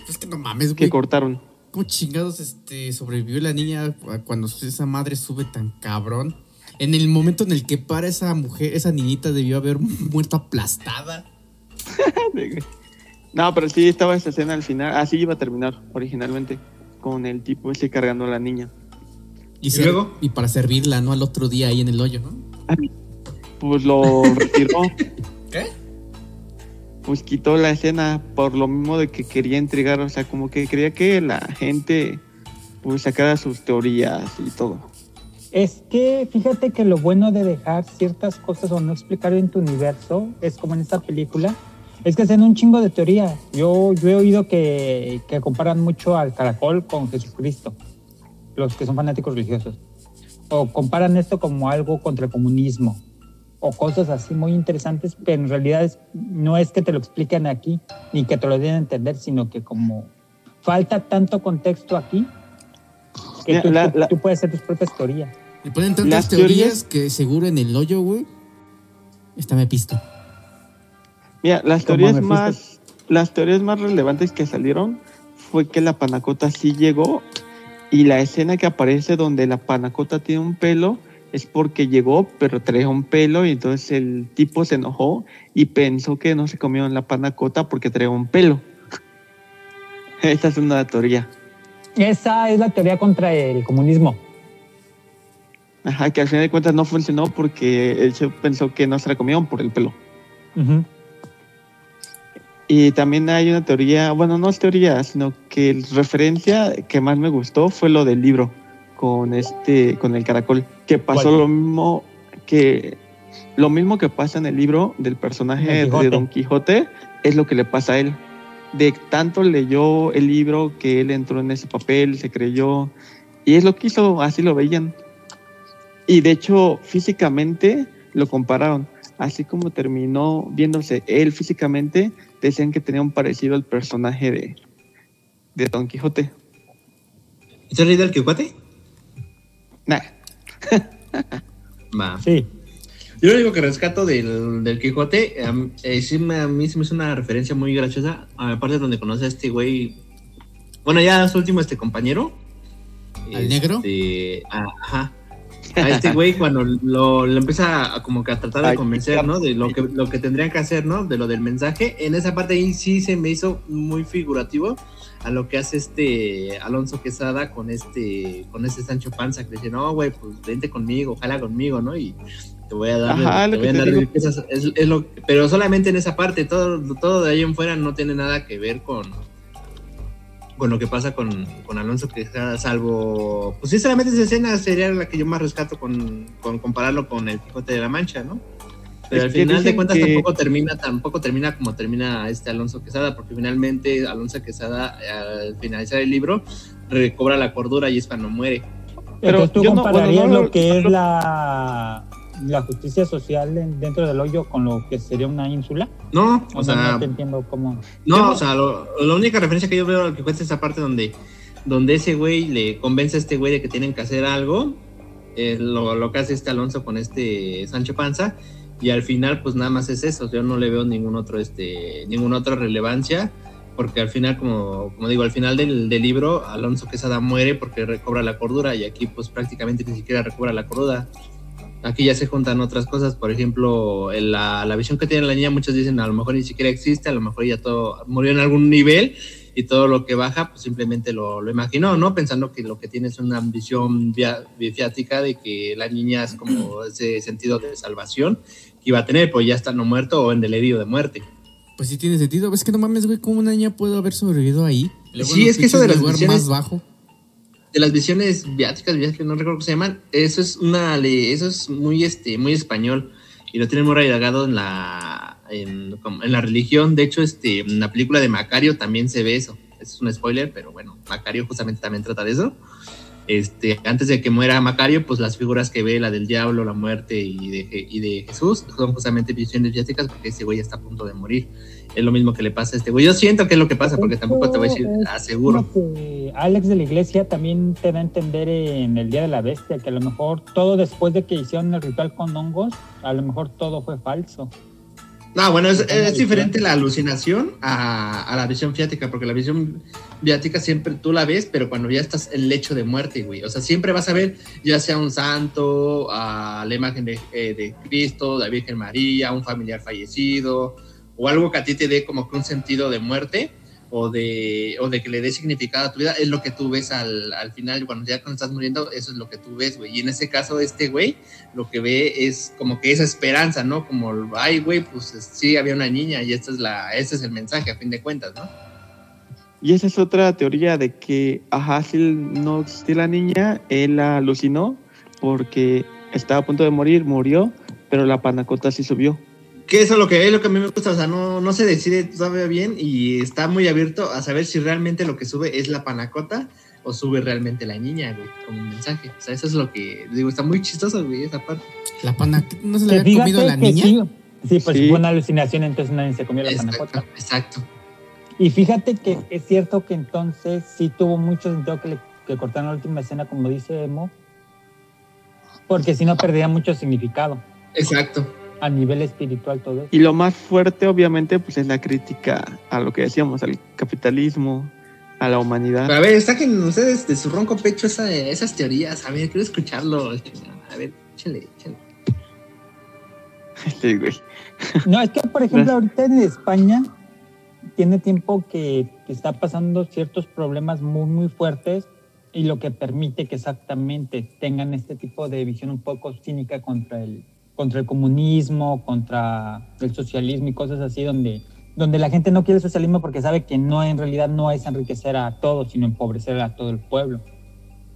Speaker 5: Es que no mames,
Speaker 3: que
Speaker 5: güey.
Speaker 3: cortaron.
Speaker 5: ¿Cómo chingados este, sobrevivió la niña cuando esa madre sube tan cabrón? En el momento en el que para esa mujer, esa niñita debió haber muerto aplastada.
Speaker 3: No, pero sí estaba esa escena al final. Así iba a terminar originalmente. Con el tipo ese cargando a la niña.
Speaker 5: Y,
Speaker 4: ¿Y luego?
Speaker 5: y para servirla, ¿no? Al otro día ahí en el hoyo, ¿no?
Speaker 3: Pues lo retiró.
Speaker 5: ¿Qué?
Speaker 3: Pues quitó la escena por lo mismo de que quería entregar. O sea, como que quería que la gente pues sacara sus teorías y todo.
Speaker 2: Es que fíjate que lo bueno de dejar ciertas cosas o no explicar en tu universo es como en esta película, es que hacen un chingo de teoría. Yo, yo he oído que, que comparan mucho al caracol con Jesucristo, los que son fanáticos religiosos. O comparan esto como algo contra el comunismo o cosas así muy interesantes, pero en realidad es- no es que te lo expliquen aquí ni que te lo den a entender, sino que como falta tanto contexto aquí que
Speaker 3: Mira,
Speaker 2: tú,
Speaker 3: la-
Speaker 2: tú-
Speaker 3: la-
Speaker 2: tú puedes hacer tus propias teorías.
Speaker 5: Le ponen tantas teorías,
Speaker 3: teorías-
Speaker 5: que seguro en el hoyo, güey. Está me pisto.
Speaker 3: Mira, las teorías más, las teorías más relevantes que salieron fue que la panacota sí llegó y la escena que aparece donde la panacota tiene un pelo es porque llegó pero traía un pelo y entonces el tipo se enojó y pensó que no se comió la panacota porque traía un pelo. Esta es una teoría.
Speaker 2: Esa es la teoría contra el comunismo.
Speaker 3: Ajá, que al final de cuentas no funcionó porque chef pensó que no se la comieron por el pelo.
Speaker 2: Ujú.
Speaker 3: Y también hay una teoría, bueno, no es teoría, sino que el referencia que más me gustó fue lo del libro con este, con el caracol, que pasó
Speaker 2: ¿Cuál?
Speaker 3: lo mismo que lo mismo que pasa en el libro del personaje de Don Quijote es lo que le pasa a él. de tanto leyó el libro que él entró en ese papel, se creyó, y es lo que hizo, así lo veían. Y de hecho, físicamente lo compararon. Así como terminó viéndose él físicamente, decían que tenía un parecido al personaje de, de Don Quijote.
Speaker 4: ¿Estás leído el Quijote?
Speaker 3: Nah.
Speaker 4: Va.
Speaker 2: Sí.
Speaker 4: Yo lo único que rescato del, del Quijote, am- eh, sí me- a mí se me hizo una referencia muy graciosa, aparte donde conoce a este güey, bueno, ya su último este compañero.
Speaker 5: ¿Al negro?
Speaker 4: Este, a- ajá. A este güey cuando lo, lo empieza a, como que a tratar de convencer, ¿no? De lo que, lo que tendrían que hacer, ¿no? De lo del mensaje. En esa parte ahí sí se me hizo muy figurativo a lo que hace este Alonso Quesada con este, con este Sancho Panza, que dice, no, güey, pues vente conmigo, jala conmigo, ¿no? Y te voy a dar,
Speaker 3: Ajá,
Speaker 4: te
Speaker 3: lo
Speaker 4: voy
Speaker 3: que
Speaker 4: a dar riquezas. Es- es lo- pero solamente en esa parte, todo, todo de ahí en fuera no tiene nada que ver con, con lo que pasa con, con Alonso Quesada, salvo, pues sinceramente esa escena sería la que yo más rescato con, con compararlo con el Quijote de la Mancha, ¿no? Pero
Speaker 3: Es
Speaker 4: al
Speaker 3: que
Speaker 4: final de cuentas
Speaker 3: que-
Speaker 4: tampoco termina, tampoco termina como termina este Alonso Quesada, porque finalmente Alonso Quesada al finalizar el libro recobra la cordura y es cuando muere.
Speaker 3: Pero
Speaker 2: Entonces tú
Speaker 3: yo no-
Speaker 2: compararías
Speaker 3: bueno, no
Speaker 2: lo
Speaker 3: lo-
Speaker 2: que es la, la justicia social en- dentro del hoyo con lo que sería una ínsula.
Speaker 4: No,
Speaker 2: O,
Speaker 4: o
Speaker 2: sea, no te entiendo cómo.
Speaker 4: No, o sea, lo- la única referencia que yo veo al que cuenta es esa parte donde, donde ese güey le convence a este güey de que tienen que hacer algo, eh, lo, lo que hace este Alonso con este Sancho Panza, y al final pues nada más es eso, yo no le veo ningún otro, este, ninguna otra relevancia, porque al final, como, como digo, al final del, del libro, Alonso Quesada muere porque recobra la cordura, y aquí pues prácticamente ni siquiera recobra la cordura. Aquí ya se juntan otras cosas, por ejemplo, en la, la visión que tiene la niña, muchos dicen a lo mejor ni siquiera existe, a lo mejor ya todo murió en algún nivel y todo lo que baja, pues simplemente lo, lo imaginó, ¿no? Pensando que lo que tiene es una visión via- bifiática de que la niña es como ese sentido de salvación que iba a tener, pues ya estando muerto o en delirio de muerte.
Speaker 5: Pues sí tiene sentido. Es que no mames, güey, ¿cómo una niña puede haber sobrevivido ahí?
Speaker 4: Sí, es que eso de las
Speaker 5: lugar más bajo.
Speaker 4: De las visiones viáticas, viáticas, no recuerdo cómo se llaman, eso es una eso es muy este muy español y lo tienen muy arraigado en la en, en la religión, de hecho este en la película de Macario también se ve eso. Es un spoiler, pero bueno, Macario justamente también trata de eso. Este, antes de que muera Macario, pues las figuras que ve, la del diablo, la muerte y de, y de Jesús, son justamente visiones viáticas porque ese güey está a punto de morir. Es lo mismo que le pasa a este güey. Yo siento que es lo que pasa, porque tampoco te voy a decir aseguro.
Speaker 2: Alex de la Iglesia también te da a entender en el Día de la Bestia que a lo mejor todo después de que hicieron el ritual con hongos, a lo mejor todo fue falso.
Speaker 4: No, bueno, es, es diferente la alucinación a, a la visión fiática, porque la visión viática siempre tú la ves, pero cuando ya estás en el lecho de muerte, güey. O sea, siempre vas a ver ya sea un santo, a la imagen de, eh, de Cristo, de la Virgen María, un familiar fallecido, o algo que a ti te dé como que un sentido de muerte o de, o de que le dé significado a tu vida, es lo que tú ves al, al final, cuando ya cuando estás muriendo, eso es lo que tú ves, güey. Y en ese caso, este güey lo que ve es como que esa esperanza, ¿no? Como, ay, güey, pues sí, había una niña y esta es la, este es el mensaje a fin de cuentas, ¿no?
Speaker 3: Y esa es otra teoría de que, ajá, si no existía la niña, él alucinó porque estaba a punto de morir, murió, pero la panacota sí subió.
Speaker 4: Que eso es lo que es lo que a mí me gusta, o sea, no, no se decide todavía bien y está muy abierto a saber si realmente lo que sube es la panacota o sube realmente la niña, güey, como un mensaje. O sea, eso es lo que digo, está muy chistoso, güey, esa parte.
Speaker 5: La pana no se le
Speaker 2: Que
Speaker 5: había comido a la niña.
Speaker 2: Sí, sí, pues
Speaker 3: Sí.
Speaker 2: fue una alucinación, entonces nadie se comió la
Speaker 4: Exacto,
Speaker 2: panacota.
Speaker 4: exacto.
Speaker 2: Y fíjate que es cierto que entonces sí tuvo mucho sentido que, le, que cortaron la última escena, como dice Emo, porque si no perdería mucho significado
Speaker 4: Exacto.
Speaker 2: A nivel espiritual todo eso.
Speaker 3: Y lo más fuerte, obviamente, pues es la crítica a lo que decíamos, al capitalismo, a la humanidad.
Speaker 4: Pero a ver, saquen ustedes de su ronco pecho esa- esas teorías. A ver, quiero escucharlo. A ver, échale, échale.
Speaker 3: Sí, güey.
Speaker 2: No, es que por ejemplo ahorita en España tiene tiempo que, que está pasando ciertos problemas muy, muy fuertes y lo que permite que exactamente tengan este tipo de visión un poco cínica contra el, contra el comunismo, contra el socialismo y cosas así, donde, donde la gente no quiere el socialismo porque sabe que no en realidad no es enriquecer a todos, sino empobrecer a todo el pueblo.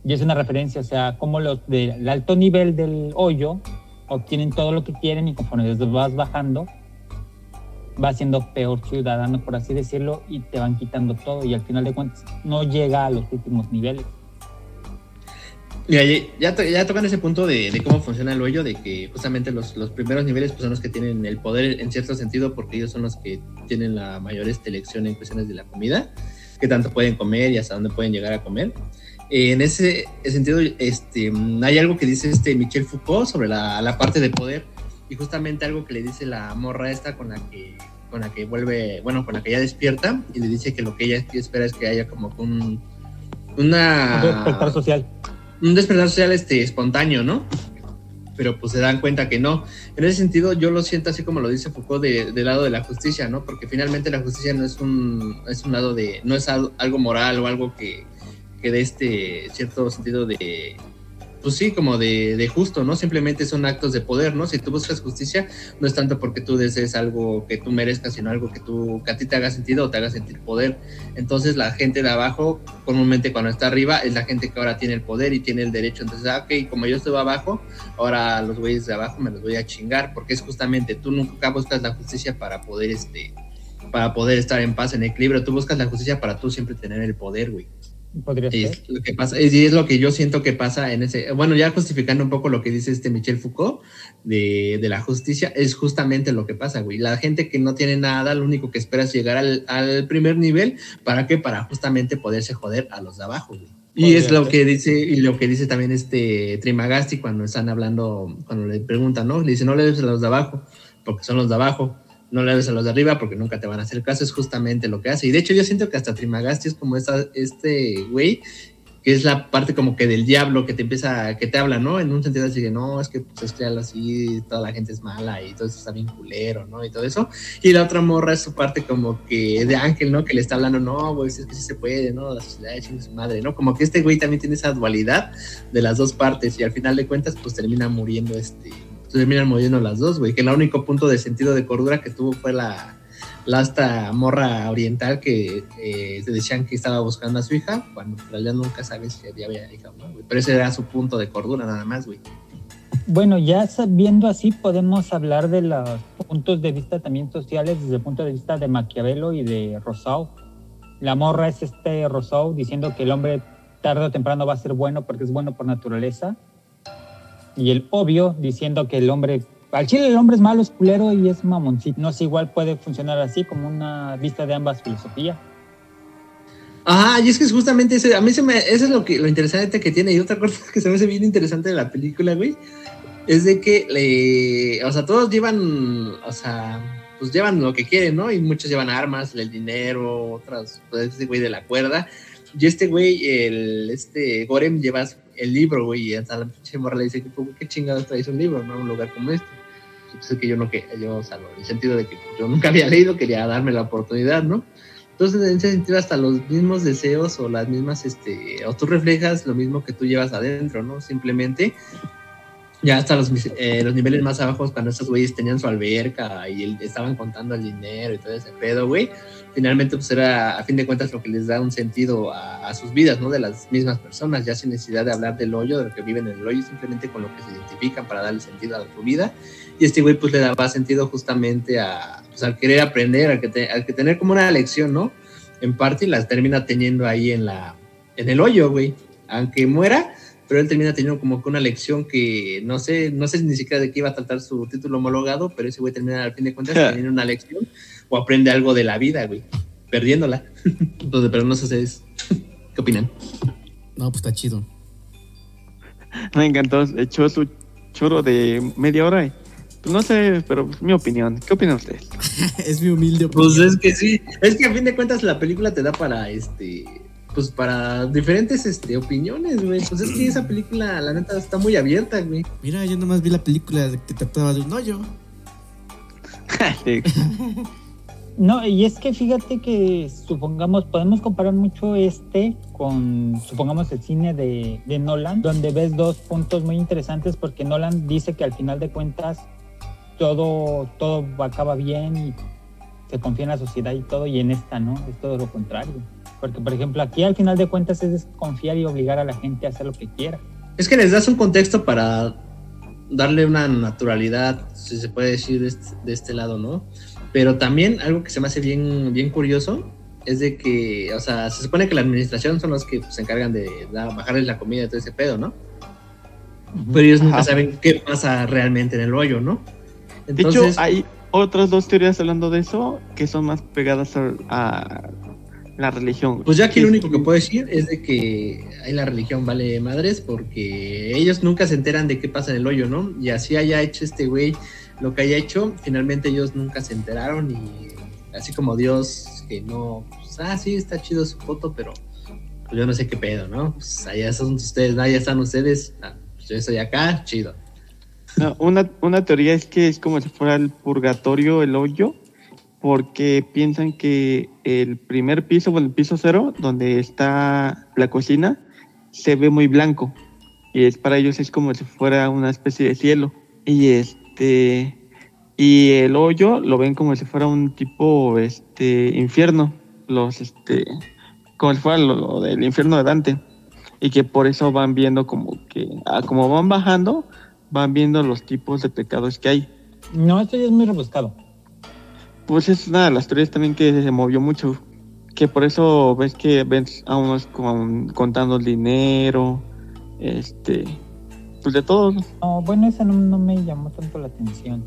Speaker 2: Y es una referencia, o sea, como los del alto nivel del hoyo obtienen todo lo que quieren y conforme vas bajando, va siendo peor ciudadano, por así decirlo, y te van quitando todo y al final de cuentas no llega a los últimos niveles.
Speaker 4: Mira, ya, ya tocan ese punto de, cómo funciona el hoyo, de que justamente los, los primeros niveles pues, son los que tienen el poder en cierto sentido, porque ellos son los que tienen la mayor este, elección en cuestiones de la comida, qué tanto pueden comer y hasta dónde pueden llegar a comer. en ese sentido, este, hay algo que dice este Michel Foucault sobre la, la, parte de poder, y justamente algo que le dice la morra esta con la que con la que vuelve, bueno, con la que ya despierta, y le dice que lo que ella espera es que haya como un una...
Speaker 2: social
Speaker 4: un despertar social este, espontáneo, ¿no? Pero pues se dan cuenta que no. En ese sentido, yo lo siento así como lo dice Foucault del lado de la justicia, ¿no? Porque finalmente la justicia no es un, es un lado de, no es algo moral o algo que, que dé este cierto sentido de, pues sí, como de, justo, ¿no? Simplemente son actos de poder, ¿no? Si tú buscas justicia, no es tanto porque tú desees algo que tú merezcas, sino algo que, tú, que a ti te haga sentido o te haga sentir poder. Entonces la gente de abajo, comúnmente cuando está arriba, es la gente que ahora tiene el poder y tiene el derecho. Entonces, ah, ok, como yo estoy abajo, ahora los güeyes de abajo me los voy a chingar, porque es justamente, tú nunca buscas la justicia para poder, este, para poder estar en paz, en equilibrio, tú buscas la justicia para tú siempre tener el poder, güey.
Speaker 2: Podría
Speaker 4: es Lo que pasa, y es lo que yo siento que pasa en ese, bueno, ya justificando un poco lo que dice este Michel Foucault de, de la justicia, es justamente lo que pasa, güey. La gente que no tiene nada, lo único que espera es llegar al, al primer nivel, ¿para qué? Para justamente poderse joder a los de abajo, güey. Y es lo que dice, y lo que dice también este Trimagasti cuando están hablando, cuando le preguntan, ¿no? Le dice, no le des a los de abajo, porque son los de abajo no le des a los de arriba porque nunca te van a hacer caso, es justamente lo que hace. Y de hecho yo siento que hasta Trimagasti es como esta, este güey, que es la parte como que del diablo que te empieza, que te habla, ¿no? En un sentido así de, no, es que pues es que así, toda la gente es mala y todo eso está bien culero, ¿no? Y todo eso. Y la otra morra es su parte como que de ángel, ¿no? Que le está hablando, no, güey, es que sí se puede, ¿no? La sociedad es madre, ¿no? Como que este güey también tiene esa dualidad de las dos partes y al final de cuentas pues termina muriendo este terminan moviendo las dos, güey. Que el único punto de sentido de cordura que tuvo fue la, la esta morra oriental que eh, se decían que estaba buscando a su hija, cuando en realidad nunca sabes si había hija o no, güey. Pero ese era su punto de cordura nada más, güey.
Speaker 2: Bueno, ya viendo así podemos hablar de los puntos de vista también sociales desde el punto de vista de Maquiavelo y de Rousseau. La morra es este Rousseau diciendo que el hombre tarde o temprano va a ser bueno porque es bueno por naturaleza y el obvio diciendo que el hombre, al chile el hombre es malo, es culero y es mamoncito. No sé, igual puede funcionar así como una vista de ambas filosofías.
Speaker 4: Ah, y es que es justamente eso, a mí se me, eso es lo que lo interesante que tiene y otra cosa que se me hace bien interesante de la película, güey, es de que le, o sea, todos llevan, o sea, pues llevan lo que quieren, ¿no? Y muchos llevan armas, el dinero, otras, pues este güey de la cuerda, y este güey, el, este Gorem lleva el libro, güey, y hasta la pinche morra le dice, ¿qué chingados traes un libro, no? Un lugar como este. Entonces que yo no, que yo, o sea, en el sentido de que yo nunca había leído, quería darme la oportunidad, ¿no? Entonces, en ese sentido, hasta los mismos deseos o las mismas, este, o tú reflejas lo mismo que tú llevas adentro, ¿no? Simplemente ya hasta los, eh, los niveles más abajo, cuando esos güeyes tenían su alberca y estaban contando el dinero y todo ese pedo, güey, finalmente pues era a fin de cuentas lo que les da un sentido a, sus vidas, ¿no? De las mismas personas, ya sin necesidad de hablar del hoyo, de lo que viven en el hoyo, simplemente con lo que se identifican para darle sentido a su vida. Y este güey pues le daba sentido justamente a, pues, al querer aprender, al que, al que tener como una lección, ¿no? En parte y las termina teniendo ahí en la, en el hoyo, güey. Aunque muera, pero él termina teniendo como que una lección que no sé, no sé ni siquiera de qué iba a tratar su título homologado, pero ese güey termina al fin de cuentas teniendo una lección o aprende algo de la vida, güey, perdiéndola. Entonces, pero no sé ustedes, ¿qué opinan?
Speaker 5: No, pues está chido.
Speaker 3: Me encantó, echó su choro de media hora. Pues no sé, pero es mi opinión. ¿Qué opinan ustedes?
Speaker 5: es mi humilde opinión.
Speaker 4: Pues es que sí, es que a fin de cuentas la película te da para este pues para diferentes este, opiniones, güey. Pues es que esa película, la neta, está muy abierta, güey.
Speaker 5: Mira, yo nomás vi la película que trataba de un hoyo.
Speaker 2: no, y es que fíjate que supongamos, podemos comparar mucho este con, supongamos, el cine de, de Nolan, donde ves dos puntos muy interesantes porque Nolan dice que al final de cuentas todo, todo acaba bien y se confía en la sociedad y todo, y en esta no, es todo lo contrario. Porque, por ejemplo, aquí al final de cuentas es desconfiar y obligar a la gente a hacer lo que quiera.
Speaker 4: Es que les das un contexto para darle una naturalidad, si se puede decir de este, lado, ¿no? Pero también algo que se me hace bien, bien curioso es de que, o sea, se supone que la administración son los que pues, se encargan de dar- bajarles la comida y todo ese pedo, ¿no? Pero ellos nunca
Speaker 3: Ajá.
Speaker 4: saben qué pasa realmente en el hoyo, ¿no?
Speaker 3: De hecho, hay otras dos teorías hablando de eso que son más pegadas a, a la religión.
Speaker 4: Pues yo aquí lo único que puedo decir es de que ahí la religión vale madres porque ellos nunca se enteran de qué pasa en el hoyo, ¿no? Y así haya hecho este güey lo que haya hecho, finalmente ellos nunca se enteraron y así como Dios que no, pues, ah, sí, está chido su foto, pero pues yo no sé qué pedo, ¿no? Pues allá son ustedes, allá están ustedes, ah, pues yo estoy acá, chido.
Speaker 3: No, una, una teoría es que es como si fuera el purgatorio, el hoyo, porque piensan que el primer piso o el piso cero, donde está la cocina, se ve muy blanco. Y es para ellos es como si fuera una especie de cielo. Y este y el hoyo lo ven como si fuera un tipo este infierno. Los este como si fuera lo, lo del infierno de Dante. Y que por eso van viendo como que, ah, como van bajando, van viendo los tipos de pecados que hay.
Speaker 2: No, esto ya es muy rebuscado.
Speaker 3: Pues es una de las teorías también que se movió mucho. Que por eso ves que ves a unos con, contando el dinero, este, pues de todo.
Speaker 2: No, bueno, esa no, no me llamó tanto la atención.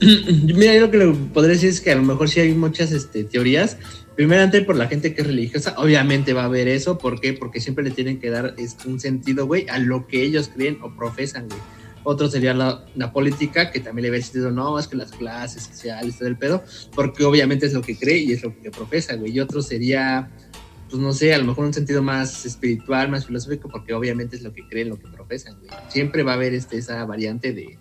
Speaker 4: Mira, yo lo que le podría decir es que a lo mejor sí hay muchas este, teorías. Primeramente por la gente que es religiosa, obviamente va a haber eso. ¿Por qué? Porque siempre le tienen que dar este, un sentido, güey, a lo que ellos creen o profesan, güey. Otro sería la, política, que también le hubiera sentido, no, es que las clases sociales, todo el pedo, porque obviamente es lo que cree y es lo que profesa, güey. Y otro sería, pues no sé, a lo mejor un sentido más espiritual, más filosófico, porque obviamente es lo que creen, lo que profesan, güey. Siempre va a haber este, esa variante de,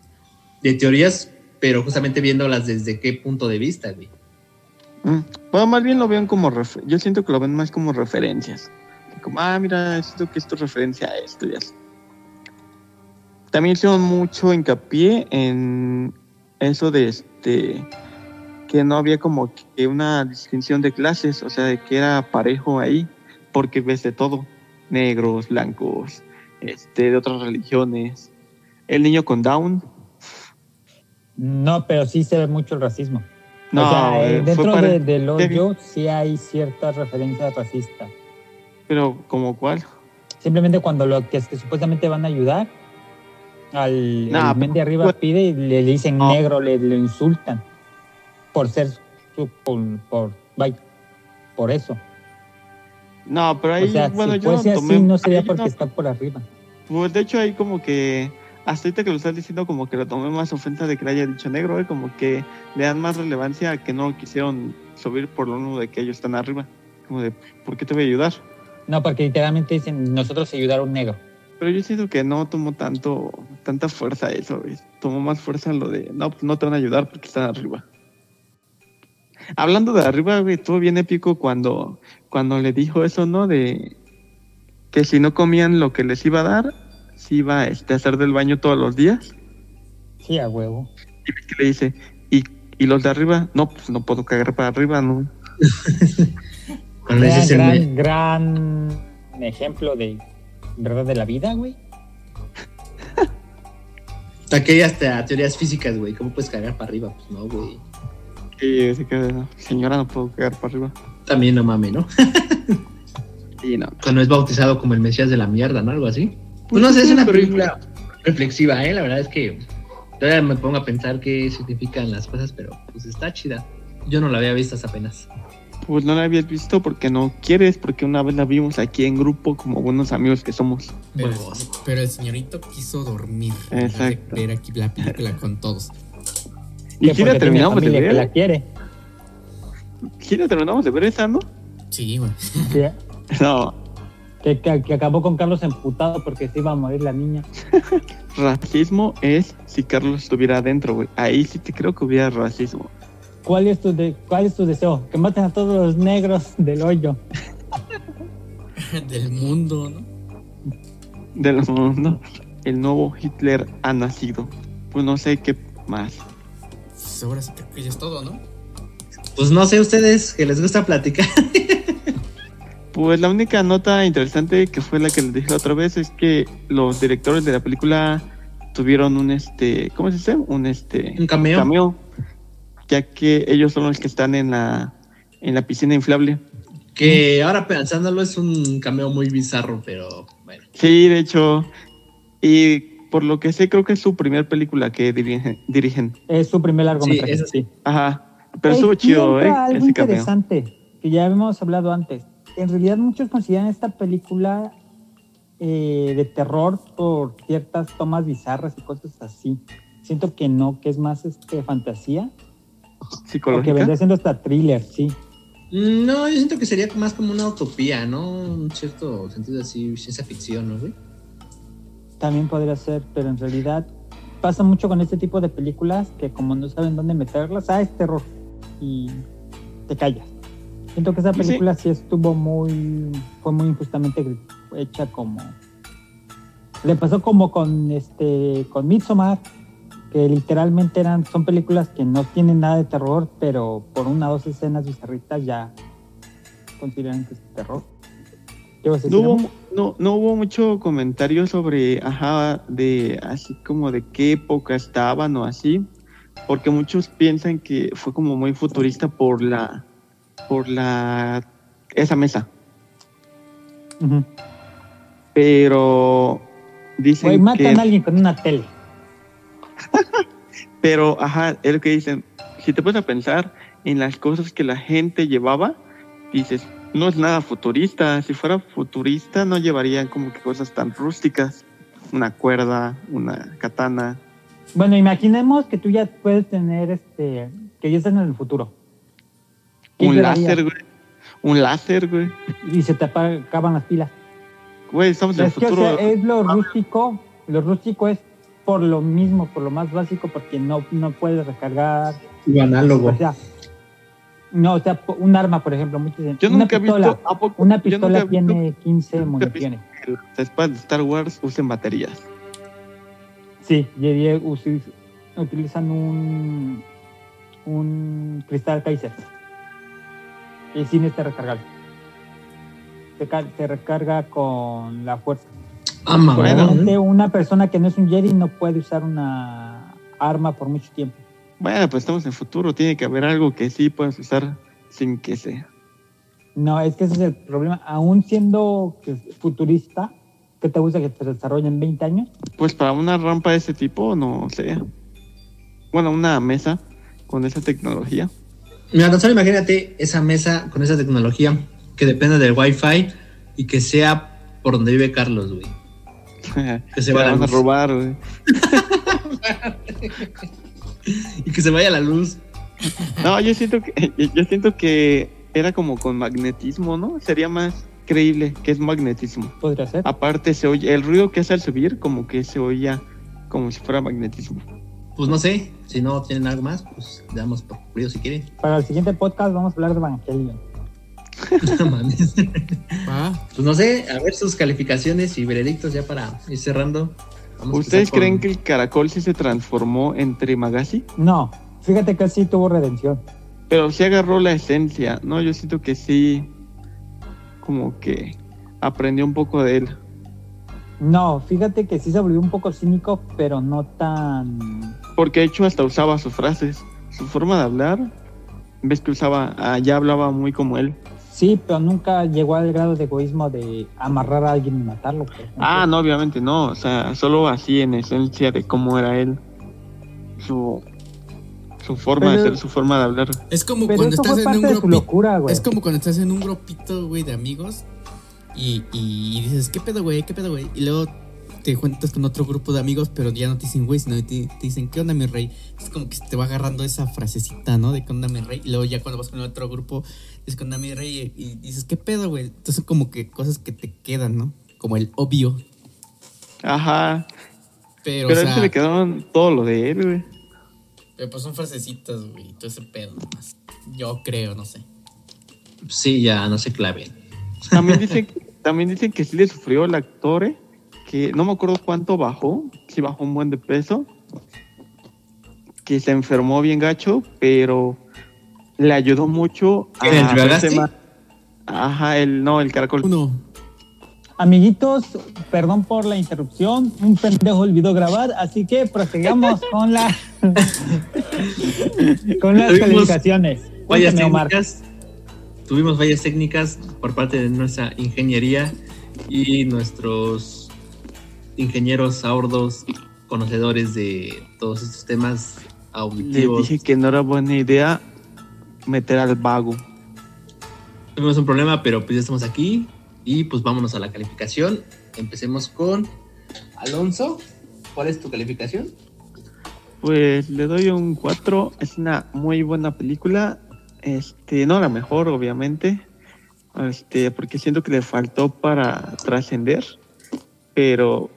Speaker 4: de teorías, pero justamente viéndolas desde qué punto de vista, güey.
Speaker 3: Mm. Bueno, más bien lo ven como, yo siento que lo ven más como referencias. Como, ah, mira, siento que esto es referencia a esto y así. También hicieron mucho hincapié en eso de este que no había como que una distinción de clases, o sea, de que era parejo ahí, porque ves de todo, negros, blancos, este, de otras religiones. El niño con Down,
Speaker 2: No, pero sí se ve mucho el racismo.
Speaker 3: no,
Speaker 2: o sea, eh, dentro
Speaker 3: para-
Speaker 2: de- del hoyo sí hay ciertas referencias racistas.
Speaker 3: pero como cuál?
Speaker 2: Simplemente cuando lo que, es que supuestamente van a ayudar, al
Speaker 3: Nah,
Speaker 2: el men de arriba
Speaker 3: pues-
Speaker 2: pide y le, le dicen
Speaker 3: No.
Speaker 2: negro, le, le insultan por ser su, por, por, eso.
Speaker 3: No, pero ahí,
Speaker 2: o sea,
Speaker 3: bueno,
Speaker 2: si
Speaker 3: yo no tomé-
Speaker 2: así, no sería porque
Speaker 3: no-
Speaker 2: está por arriba.
Speaker 3: Pues de hecho ahí como que hasta ahorita que lo estás diciendo como que lo tomé más ofensa de que le haya dicho negro, ¿eh? como que le dan más relevancia a que no quisieron subir por lo mismo de que ellos están arriba. Como de, ¿por qué te voy a ayudar?
Speaker 2: No, porque literalmente dicen nosotros ayudar a un negro.
Speaker 3: Pero yo siento que no tomó tanto, tanta fuerza eso, güey. Tomó más fuerza lo de, no, pues no te van a ayudar porque están arriba. Hablando de arriba, güey, estuvo bien épico cuando, cuando le dijo eso, ¿no? De que si no comían lo que les iba a dar, se iba este, a hacer del baño todos los días.
Speaker 2: Sí, a huevo.
Speaker 3: Y ves que le dice, ¿y, y los de arriba? No, pues no puedo cagar para arriba, ¿no?
Speaker 2: Gran, gran, gran ejemplo de verdad de la vida, güey.
Speaker 4: Que hay hasta teorías físicas, güey. ¿Cómo puedes cagar para arriba? Pues no, güey.
Speaker 3: Y se queda, señora, no puedo cagar para arriba.
Speaker 4: También no mames, ¿no?
Speaker 3: Y no.
Speaker 4: Cuando es bautizado como el Mesías de la mierda, ¿no? Algo así. Pues no sé, es una película reflexiva, ¿eh? La verdad es que todavía me pongo a pensar qué significan las cosas, pero pues está chida. Yo no la había visto hasta apenas.
Speaker 3: Pues no la habías visto porque no quieres, porque una vez la vimos aquí en grupo como buenos amigos que somos.
Speaker 5: Pero, pero el señorito quiso dormir.
Speaker 3: Exacto.
Speaker 5: Ver aquí la película con todos.
Speaker 3: Y
Speaker 2: porque
Speaker 3: la terminamos de
Speaker 2: familia que
Speaker 3: ver.
Speaker 2: la quiere.
Speaker 3: Sí la terminamos de ver esa, ¿no?
Speaker 5: Sí, güey.
Speaker 2: Sí,
Speaker 3: No.
Speaker 2: Que, que- que acabó con Carlos emputado porque se iba a morir la niña.
Speaker 3: Racismo es si Carlos estuviera adentro, güey. Ahí sí te creo que hubiera racismo.
Speaker 2: ¿Cuál es tu, de- cuál es tu deseo? Que maten a todos los negros del hoyo.
Speaker 5: Del mundo, ¿no?
Speaker 3: Del mundo. El nuevo Hitler ha nacido. Pues no sé qué más.
Speaker 5: Ahora sí creo que ya es todo, ¿no?
Speaker 4: Pues no sé ustedes que les gusta platicar.
Speaker 3: Pues la única nota interesante que fue la que les dije la otra vez es que los directores de la película tuvieron un este, ¿cómo se dice? Un este
Speaker 4: Un cameo.
Speaker 3: cameo. Ya que ellos son los que están en la, en la piscina inflable.
Speaker 4: Que ahora pensándolo es un cameo muy bizarro, pero bueno.
Speaker 3: Sí, de hecho, y por lo que sé, creo que es su primer película que dirigen. dirigen.
Speaker 2: Es su primer largometraje.
Speaker 4: eso
Speaker 2: Sí,
Speaker 3: Ajá, pero
Speaker 2: Ey,
Speaker 3: estuvo chido, ¿eh?
Speaker 2: entra Algo
Speaker 3: Ese cameo.
Speaker 2: interesante que ya hemos hablado antes. En realidad, muchos consideran esta película eh, de terror por ciertas tomas bizarras y cosas así. Siento que no, que es más este, fantasía. Porque
Speaker 3: Psicológica.
Speaker 2: vendría siendo hasta thriller, sí.
Speaker 4: No, yo siento que sería más como una utopía, ¿no? Un cierto sentido así, ciencia ficción, ¿no, güey?
Speaker 2: También podría ser, pero en realidad pasa mucho con este tipo de películas que como no saben dónde meterlas, ah, es terror. Y te callas. Siento que esa
Speaker 3: Sí.
Speaker 2: película sí estuvo muy, fue muy injustamente hecha como... Le pasó como con este, con Midsommar, que literalmente eran, son películas que no tienen nada de terror, pero por una o dos escenas bizarritas ya consideran que es terror. ¿Qué vas a
Speaker 3: No hubo, no, no hubo mucho comentario sobre, ajá, de así como de qué época estaban o así, porque muchos piensan que fue como muy futurista por la, por la, esa mesa, pero dicen
Speaker 2: Güey, matan
Speaker 3: que,
Speaker 2: a alguien con una tele.
Speaker 3: Pero, ajá, es lo que dicen, si te pones a pensar en las cosas que la gente llevaba, dices, no es nada futurista, si fuera futurista no llevarían como que cosas tan rústicas, una cuerda, una katana,
Speaker 2: Bueno, imaginemos que tú ya puedes tener este, que ya estás en el futuro. ¿Qué
Speaker 3: un láser, güey. Un láser, güey.
Speaker 2: Y se te acaban las pilas.
Speaker 3: Güey, estamos en el
Speaker 2: que o
Speaker 3: futuro.
Speaker 2: sea, es lo rústico. Lo rústico es por lo mismo, por lo más básico, porque no, no puedes recargar.
Speaker 4: Y análogo.
Speaker 2: O sea, no, o sea, un arma, por ejemplo, muchos dicen,
Speaker 3: Yo
Speaker 2: una
Speaker 3: nunca he
Speaker 2: pistola.
Speaker 3: visto. ¿a poco?
Speaker 2: Una
Speaker 3: Yo
Speaker 2: pistola
Speaker 3: nunca he visto
Speaker 2: tiene 15
Speaker 3: nunca he visto
Speaker 2: municiones.
Speaker 3: que las espadas de Star Wars usen baterías.
Speaker 2: Sí, usi- utilizan un, un cristal Kaiser. Y sin este recargable. Se, ca- se recarga con la fuerza.
Speaker 4: Ah.
Speaker 3: Bueno.
Speaker 2: Una persona que no es un Jedi no puede usar una arma por mucho tiempo.
Speaker 3: Bueno, pues estamos en el futuro. Tiene que haber algo que sí puedas usar sin que sea.
Speaker 2: No, es que ese es el problema. Aún siendo futurista, que te gusta que se desarrolle en 20 años?
Speaker 3: Pues para una rampa de ese tipo, no sé. Bueno, una mesa con esa tecnología.
Speaker 4: Mira, tan solo imagínate esa mesa con esa tecnología que dependa del Wi-Fi y que sea por donde vive Carlos, güey. Que se
Speaker 3: Te
Speaker 4: va la
Speaker 3: van a
Speaker 4: luz.
Speaker 3: robar, güey.
Speaker 4: Y que se vaya la luz.
Speaker 3: No, yo siento que yo siento que era como con magnetismo, ¿no? Sería más creíble que es magnetismo.
Speaker 2: Podría ser.
Speaker 3: Aparte se oye el ruido que hace al subir como que se oía como si fuera magnetismo.
Speaker 4: Pues no sé, si no tienen algo más, pues le damos por ruido si quieren.
Speaker 2: Para el siguiente podcast vamos a hablar de Evangelion.
Speaker 4: No mames.
Speaker 5: Va.
Speaker 4: Pues no sé, a ver sus calificaciones y veredictos ya para ir cerrando. Vamos
Speaker 3: ¿Ustedes
Speaker 4: con-
Speaker 3: creen que el caracol sí se transformó en Trimagasi?
Speaker 2: No, fíjate que sí tuvo redención.
Speaker 3: Pero sí agarró la esencia, ¿no? Yo siento que sí, como que aprendió un poco de él.
Speaker 2: No, fíjate que sí se volvió un poco cínico, pero no tan...
Speaker 3: Porque de hecho hasta usaba sus frases, su forma de hablar. Ves que usaba, ah, ya hablaba muy como él.
Speaker 2: Sí, pero nunca llegó al grado de egoísmo de amarrar a alguien y matarlo.
Speaker 3: Ah, no, obviamente no. O sea, solo así en esencia de cómo era él. Su, su forma de ser, su forma de hablar.
Speaker 5: Es como
Speaker 2: Pero
Speaker 5: cuando
Speaker 2: eso
Speaker 5: estás
Speaker 2: fue
Speaker 5: en
Speaker 2: parte
Speaker 5: un grupito.
Speaker 2: locura, güey.
Speaker 5: Es como cuando estás en un grupito, güey, de amigos y, y dices, ¿qué pedo, güey? ¿Qué pedo, güey? Y luego te cuentas con otro grupo de amigos, pero ya no te dicen, güey, sino te, te dicen, ¿qué onda, mi rey? Es como que te va agarrando esa frasecita, ¿no? De ¿qué onda, mi rey? Y luego ya cuando vas con el otro grupo, ¿qué onda, mi rey? Y, dices, ¿qué pedo, güey? Entonces son como que cosas que te quedan, ¿no? Como el obvio.
Speaker 3: Ajá.
Speaker 5: Pero,
Speaker 3: Pero
Speaker 5: o
Speaker 3: a él se le quedaron todo lo de él, güey.
Speaker 5: pero pues son frasecitas, güey, todo ese pedo nomás. Yo creo, no sé.
Speaker 4: Sí, ya, no se claven.
Speaker 3: También dicen, también dicen que sí le sufrió el actor, ¿eh? que no me acuerdo cuánto bajó, si bajó un buen de peso, que se enfermó bien gacho, pero le ayudó mucho a
Speaker 4: ¿El Ragazzi?
Speaker 3: más- Ajá, el no, el caracol.
Speaker 5: Uno.
Speaker 2: Amiguitos, perdón por la interrupción, un pendejo olvidó grabar, así que prosigamos con la con las
Speaker 4: Tuvimos
Speaker 2: calificaciones.
Speaker 4: Fallas técnicas. Tuvimos fallas técnicas por parte de nuestra ingeniería y nuestros ingenieros sordos, conocedores de todos estos temas auditivos.
Speaker 3: dije que no era buena idea meter al vago.
Speaker 4: Tuvimos un problema, pero pues ya estamos aquí y pues vámonos a la calificación. Empecemos con Alonso. ¿Cuál es tu calificación?
Speaker 3: Pues le doy un 4. Es una muy buena película. Este, no la mejor, obviamente. Este, porque siento que le faltó para trascender. Pero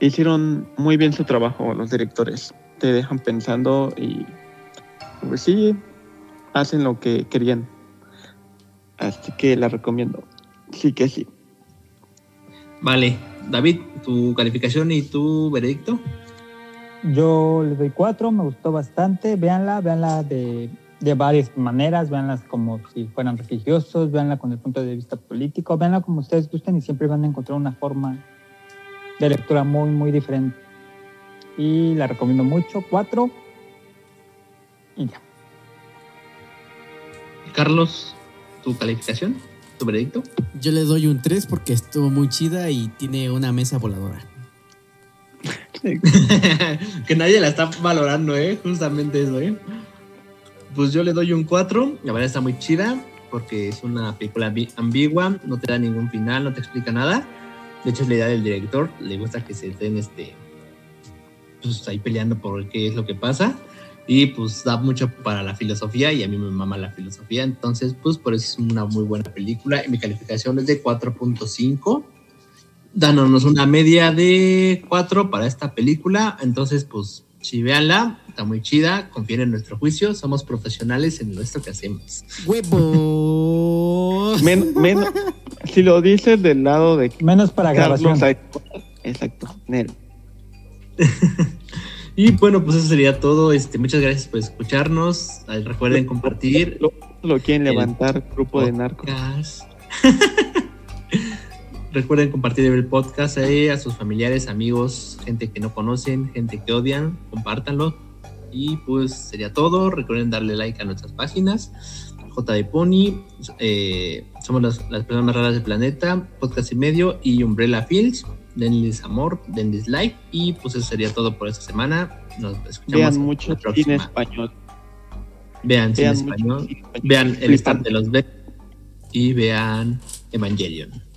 Speaker 3: hicieron muy bien su trabajo los directores. Te dejan pensando y pues sí, hacen lo que querían. Así que la recomiendo. Sí que sí.
Speaker 4: Vale, David, tu calificación y tu veredicto.
Speaker 2: Yo le doy cuatro, me gustó bastante. Véanla, véanla de, de varias maneras, véanla como si fueran religiosos, véanla con el punto de vista político, véanla como ustedes gusten y siempre van a encontrar una forma de lectura muy, muy diferente. Y la recomiendo mucho, cuatro. Y ya.
Speaker 4: Carlos, tu calificación, tu veredicto.
Speaker 5: Yo le doy un 3 porque estuvo muy chida y tiene una mesa voladora.
Speaker 4: que nadie la está valorando, ¿eh? Justamente eso, ¿eh? Pues yo le doy un 4. La verdad está muy chida porque es una película ambi- ambigua, no te da ningún final, no te explica nada. De hecho, es la idea del director. Le gusta que se estén este, pues, ahí peleando por qué es lo que pasa. Y pues da mucho para la filosofía y a mí me mama la filosofía. Entonces, pues por eso es una muy buena película. Y mi calificación es de 4.5 dándonos una media de 4 para esta película. Entonces, pues, si véanla, está muy chida, confíen en nuestro juicio, somos profesionales en nuestro que hacemos.
Speaker 5: ¡Huevos!
Speaker 3: Men- menos, si lo dices del lado de
Speaker 2: Menos para
Speaker 3: Carlos,
Speaker 2: grabación.
Speaker 3: exacto, Nel.
Speaker 4: Y bueno, pues eso sería todo. Este, muchas gracias por escucharnos. Ay, Recuerden compartir
Speaker 3: Lo, lo quieren levantar, grupo de narcos.
Speaker 4: Recuerden compartir el podcast eh, a sus familiares, amigos, gente que no conocen, gente que odian, compártanlo. Y pues sería todo. Recuerden darle like a nuestras páginas. J de Pony, eh, somos las, las personas más raras del planeta, podcast y medio y Umbrella Fields. Denles amor, denles like. Y pues eso sería todo por esta semana. Nos escuchamos
Speaker 3: Vean mucho cine español.
Speaker 4: Vean cine
Speaker 3: Vean mucho
Speaker 4: español. Vean el stand de los B y vean Evangelion.